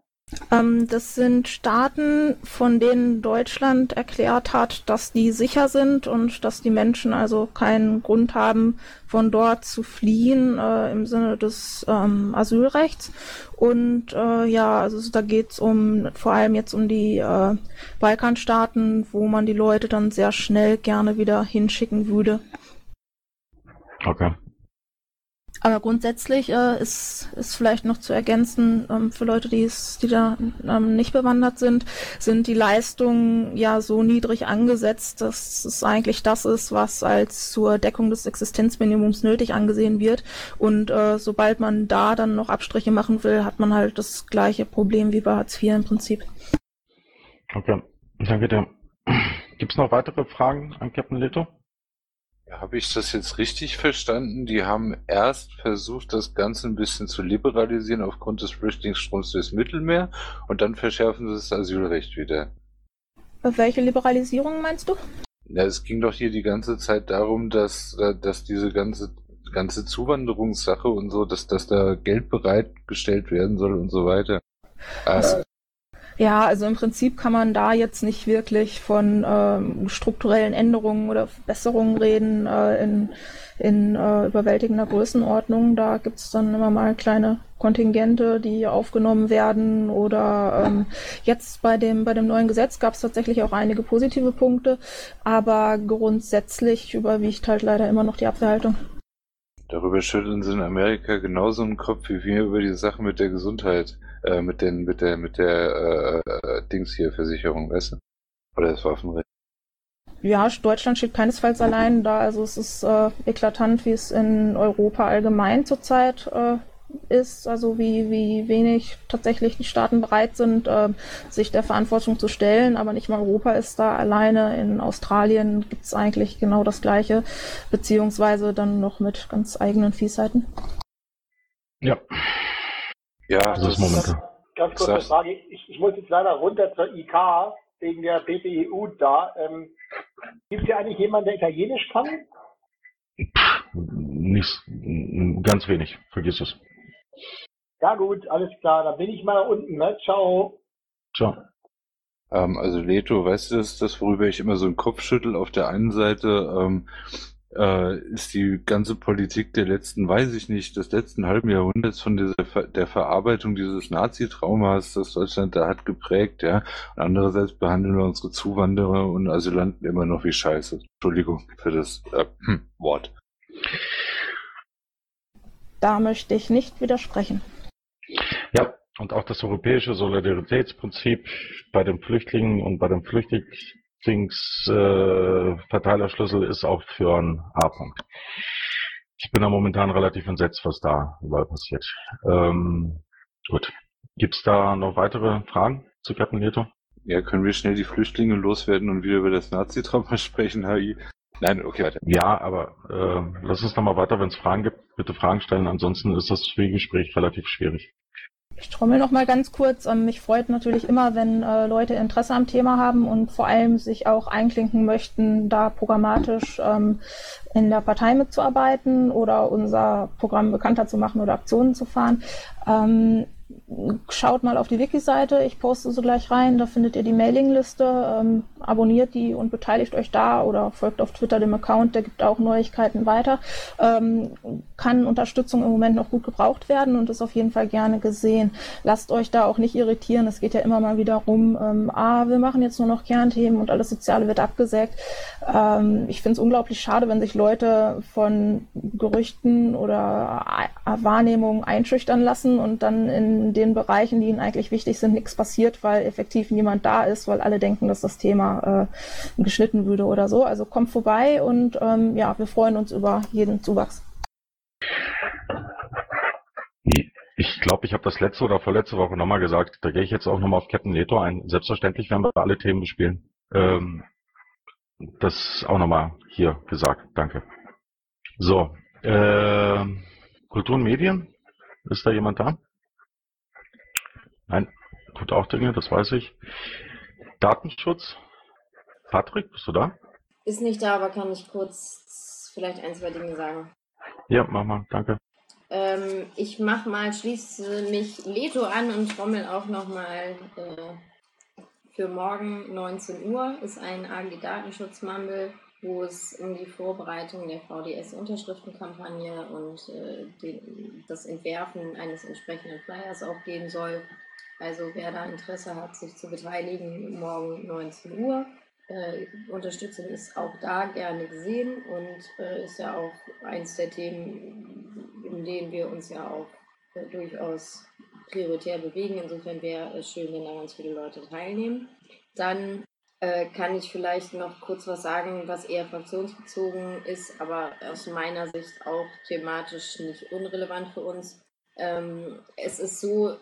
Ähm, das sind Staaten, von denen Deutschland erklärt hat, dass die sicher sind und dass die Menschen also keinen Grund haben, von dort zu fliehen äh, im Sinne des ähm, Asylrechts. Und äh, ja, also da geht es um vor allem jetzt um die äh, Balkanstaaten, wo man die Leute dann sehr schnell gerne wieder hinschicken würde. Okay. Aber grundsätzlich äh, ist, ist vielleicht noch zu ergänzen, ähm, für Leute, die, es, die da ähm, nicht bewandert sind, sind die Leistungen ja so niedrig angesetzt, dass es eigentlich das ist, was als zur Deckung des Existenzminimums nötig angesehen wird. Und äh, sobald man da dann noch Abstriche machen will, hat man halt das gleiche Problem wie bei Hartz IV im Prinzip. Okay, danke dir. Gibt es noch weitere Fragen an Captain Leto? Habe ich das jetzt richtig verstanden? Die haben erst versucht, das Ganze ein bisschen zu liberalisieren aufgrund des Flüchtlingsstroms durchs Mittelmeer und dann verschärfen sie das Asylrecht wieder. Welche Liberalisierung meinst du? Ja, es ging doch hier die ganze Zeit darum, dass, dass diese ganze, ganze Zuwanderungssache und so, dass, dass da Geld bereitgestellt werden soll und so weiter. Äh, ja, also im Prinzip kann man da jetzt nicht wirklich von ähm, strukturellen Änderungen oder Verbesserungen reden äh, in, in äh, überwältigender Größenordnung. Da gibt's dann immer mal kleine Kontingente, die aufgenommen werden. Oder ähm, jetzt bei dem, bei dem neuen Gesetz gab es tatsächlich auch einige positive Punkte, aber grundsätzlich überwiegt halt leider immer noch die Abwehrhaltung. Darüber schütteln sie in Amerika genauso einen Kopf wie wir über die Sache mit der Gesundheit äh, mit den, mit der, mit der äh, Dings hier Versicherung, weißt du? Oder das Waffenrecht. Ja, Deutschland steht keinesfalls allein da. Also es ist äh, eklatant, wie es in Europa allgemein zurzeit äh, ist, also wie, wie wenig tatsächlich die Staaten bereit sind, äh, sich der Verantwortung zu stellen. Aber nicht mal Europa ist da alleine. In Australien gibt es eigentlich genau das Gleiche, beziehungsweise dann noch mit ganz eigenen Fiesheiten. Ja. Ja, das ist momentan. Ganz kurze Frage. Ich, ich muss jetzt leider runter zur IK wegen der BPEU da. Ähm, Gibt es hier eigentlich jemanden, der Italienisch kann? Nicht, ganz wenig, vergiss es. Ja gut, alles klar, dann bin ich mal unten, ne? Ciao. Ciao. Ähm, also Leto, weißt du, das ist das, worüber ich immer so einen Kopf schüttel. Auf der einen Seite ähm, äh, ist die ganze Politik der letzten, weiß ich nicht, des letzten halben Jahrhunderts von dieser der Verarbeitung dieses Nazi-Traumas, das Deutschland da hat, geprägt, ja. Und andererseits behandeln wir unsere Zuwanderer und Asylanten immer noch wie Scheiße. Entschuldigung für das äh, hm, Wort. Da möchte ich nicht widersprechen. Ja, und auch das europäische Solidaritätsprinzip bei den Flüchtlingen und bei dem Flüchtlingsverteilerschlüssel äh, ist auch für ein A-Punkt. Ich bin da momentan relativ entsetzt, was da überall passiert. Ähm, gut. Gibt's da noch weitere Fragen zu Captain Leto? Ja, können wir schnell die Flüchtlinge loswerden und wieder über das Nazi-Trauma sprechen, HI? Nein, okay, weiter. Ja, aber äh, lass uns noch mal weiter, wenn es Fragen gibt, bitte Fragen stellen. Ansonsten ist das Gespräch relativ schwierig. Ich trommel noch mal ganz kurz. Ähm, mich freut natürlich immer, wenn äh, Leute Interesse am Thema haben und vor allem sich auch einklinken möchten, da programmatisch ähm, in der Partei mitzuarbeiten oder unser Programm bekannter zu machen oder Aktionen zu fahren. Schaut mal auf die Wiki-Seite, ich poste sie gleich rein, da findet ihr die Mailingliste, ähm, abonniert die und beteiligt euch da oder folgt auf Twitter dem Account, der gibt auch Neuigkeiten weiter. Ähm, kann Unterstützung im Moment noch gut gebraucht werden und ist auf jeden Fall gerne gesehen. Lasst euch da auch nicht irritieren, es geht ja immer mal wieder rum, ähm, ah, wir machen jetzt nur noch Kernthemen und alles Soziale wird abgesägt. Ähm, ich finde es unglaublich schade, wenn sich Leute von Gerüchten oder Wahrnehmungen einschüchtern lassen und dann in den Bereichen, die ihnen eigentlich wichtig sind, nichts passiert, weil effektiv niemand da ist, weil alle denken, dass das Thema äh, geschnitten würde oder so. Also kommt vorbei und ähm, ja, wir freuen uns über jeden Zuwachs. Ich glaube, ich habe das letzte oder vorletzte Woche nochmal gesagt. Da gehe ich jetzt auch nochmal auf Captain Leto ein. Selbstverständlich werden wir alle Themen bespielen. Ähm, das auch nochmal hier gesagt. Danke. So, äh, Kultur und Medien. Ist da jemand da? Nein, tut auch Dinge, das weiß ich. Datenschutz. Patrick, bist du da? Ist nicht da, aber kann ich kurz vielleicht ein, zwei Dinge sagen. Ja, mach mal, danke. Ähm, ich mach mal, schließe mich Leto an und trommel auch nochmal äh, für morgen 19 Uhr ist ein AG Datenschutz-Mumble wo es um die Vorbereitung der VDS-Unterschriftenkampagne und äh, den, das Entwerfen eines entsprechenden Flyers auch gehen soll. Also wer da Interesse hat, sich zu beteiligen, morgen 19 Uhr. Äh, Unterstützung ist auch da gerne gesehen und äh, ist ja auch eins der Themen, in denen wir uns ja auch äh, durchaus prioritär bewegen. Insofern wäre es schön, wenn da ganz viele Leute teilnehmen. Dann äh, kann ich vielleicht noch kurz was sagen, was eher fraktionsbezogen ist, aber aus meiner Sicht auch thematisch nicht unrelevant für uns. Ähm, es ist so,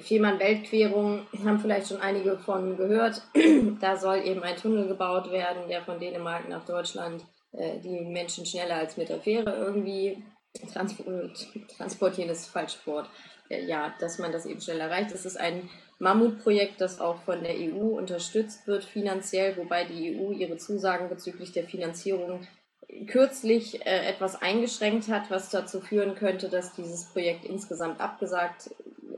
Fehmarn-Weltquerung haben vielleicht schon einige von gehört. da soll eben ein Tunnel gebaut werden, der von Dänemark nach Deutschland äh, die Menschen schneller als mit der Fähre irgendwie transportieren, ist falsch Wort. Äh, ja, dass man das eben schnell erreicht. Es ist ein Mammutprojekt, das auch von der EU unterstützt wird finanziell, wobei die EU ihre Zusagen bezüglich der Finanzierung kürzlich äh, etwas eingeschränkt hat, was dazu führen könnte, dass dieses Projekt insgesamt abgesagt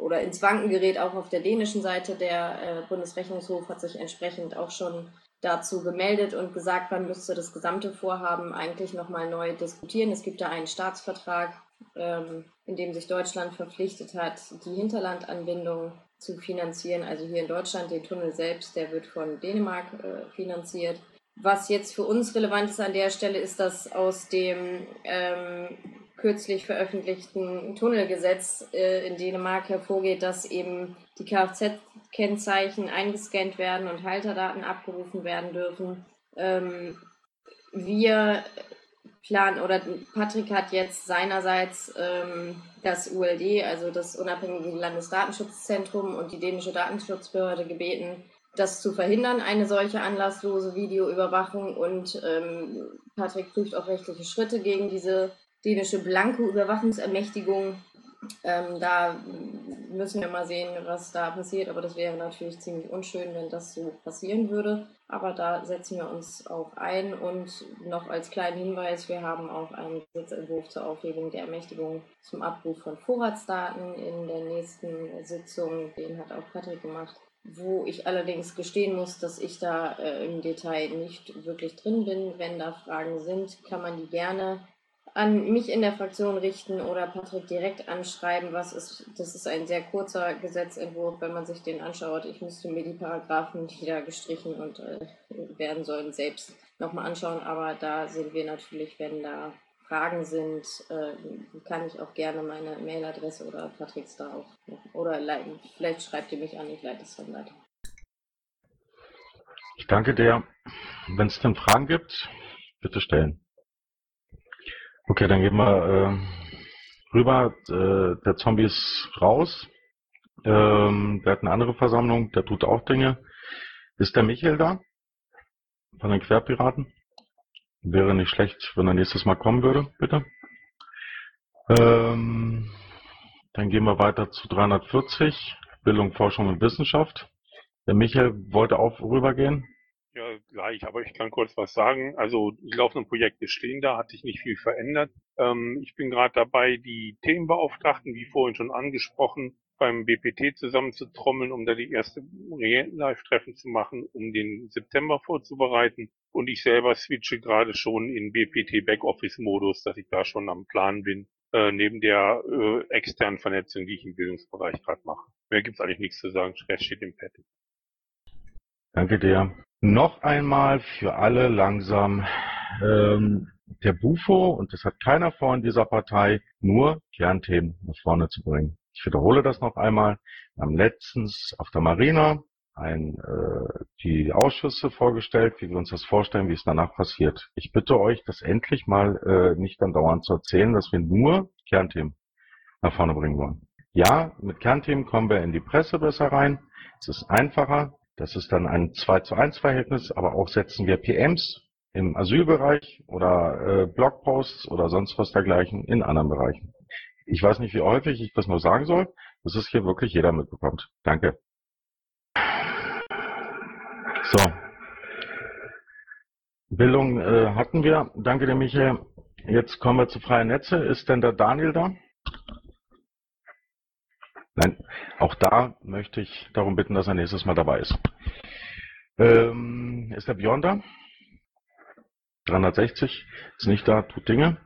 oder ins Wanken gerät, auch auf der dänischen Seite. Der äh, Bundesrechnungshof hat sich entsprechend auch schon dazu gemeldet und gesagt, man müsste das gesamte Vorhaben eigentlich nochmal neu diskutieren. Es gibt da einen Staatsvertrag, ähm, in dem sich Deutschland verpflichtet hat, die Hinterlandanbindung zu finanzieren. Also hier in Deutschland, den Tunnel selbst, der wird von Dänemark äh, finanziert. Was jetzt für uns relevant ist an der Stelle, ist, dass aus dem ähm, kürzlich veröffentlichten Tunnelgesetz äh, in Dänemark hervorgeht, dass eben die Kfz-Kennzeichen eingescannt werden und Halterdaten abgerufen werden dürfen. Ähm, wir planen, oder Patrick hat jetzt seinerseits ähm, das ULD, also das unabhängige Landesdatenschutzzentrum und die dänische Datenschutzbehörde gebeten, das zu verhindern, eine solche anlasslose Videoüberwachung. Und ähm, Patrick prüft auch rechtliche Schritte gegen diese dänische blanke Überwachungsermächtigung. Ähm, da müssen wir mal sehen, was da passiert, aber das wäre natürlich ziemlich unschön, wenn das so passieren würde. Aber da setzen wir uns auch ein und noch als kleinen Hinweis, wir haben auch einen Gesetzentwurf zur Aufhebung der Ermächtigung zum Abruf von Vorratsdaten in der nächsten Sitzung. Den hat auch Patrick gemacht wo ich allerdings gestehen muss, dass ich da äh, im Detail nicht wirklich drin bin. Wenn da Fragen sind, kann man die gerne an mich in der Fraktion richten oder Patrick direkt anschreiben. Was ist, das ist ein sehr kurzer Gesetzentwurf, wenn man sich den anschaut. Ich müsste mir die Paragraphen, die da gestrichen und äh, werden sollen, selbst nochmal anschauen. Aber da sind wir natürlich, wenn da Fragen sind, äh, kann ich auch gerne meine Mailadresse oder Patricks da auch. Oder leiten. vielleicht schreibt ihr mich an, ich leite es dann weiter. Ich danke dir. Wenn es denn Fragen gibt, bitte stellen. Okay, dann gehen wir äh, rüber. Äh, der Zombie ist raus. Ähm, der hat eine andere Versammlung, der tut auch Dinge. Ist der Michael da? Von den Querpiraten? Wäre nicht schlecht, wenn er nächstes Mal kommen würde, bitte. Ähm, dann gehen wir weiter zu 340, Bildung, Forschung und Wissenschaft. Der Michael wollte auch rübergehen. Ja, gleich, aber ich kann kurz was sagen. Also die laufenden Projekte stehen da, hat sich nicht viel verändert. Ähm, ich bin gerade dabei, die Themenbeauftragten, wie vorhin schon angesprochen, beim BPT zusammenzutrommeln, um da die erste Live-Treffen zu machen, um den September vorzubereiten. Und ich selber switche gerade schon in BPT Backoffice-Modus, dass ich da schon am Plan bin, äh, neben der äh, externen Vernetzung, die ich im Bildungsbereich gerade mache. Mehr gibt's eigentlich nichts zu sagen. Stress steht im Pad. Danke dir. Noch einmal für alle langsam. Ähm, der Bufo, und das hat keiner vor in dieser Partei, nur Kernthemen nach vorne zu bringen. Ich wiederhole das noch einmal. Wir haben letztens auf der Marina ein, äh, die Ausschüsse vorgestellt, wie wir uns das vorstellen, wie es danach passiert. Ich bitte euch, das endlich mal äh, nicht dann dauernd zu erzählen, dass wir nur Kernthemen nach vorne bringen wollen. Ja, mit Kernthemen kommen wir in die Presse besser rein. Es ist einfacher. Das ist dann ein 2 zu 1 Verhältnis, aber auch setzen wir PMs im Asylbereich oder äh, Blogposts oder sonst was dergleichen in anderen Bereichen. Ich weiß nicht, wie häufig ich das nur sagen soll, dass es hier wirklich jeder mitbekommt. Danke. So. Bildung äh, hatten wir. Danke dir, Michael. Jetzt kommen wir zu freien Netze. Ist denn der Daniel da? Nein, auch da möchte ich darum bitten, dass er nächstes Mal dabei ist. Ähm, ist der Björn da? 360 ist nicht da, tut Dinge.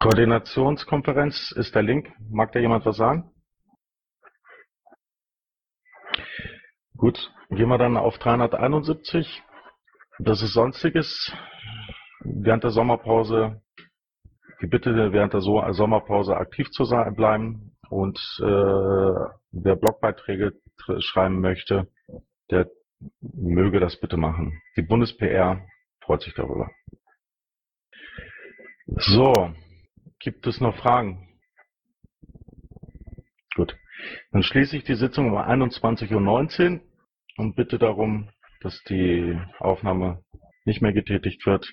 Koordinationskonferenz ist der Link. Mag da jemand was sagen? Gut, gehen wir dann auf 371. Das ist Sonstiges. Während der Sommerpause, die Bitte während der Sommerpause aktiv zu bleiben und äh, wer Blogbeiträge schreiben möchte, der möge das bitte machen. Die Bundes-PR freut sich darüber. So, gibt es noch Fragen? Gut, dann schließe ich die Sitzung um 21.19 Uhr und bitte darum, dass die Aufnahme nicht mehr getätigt wird.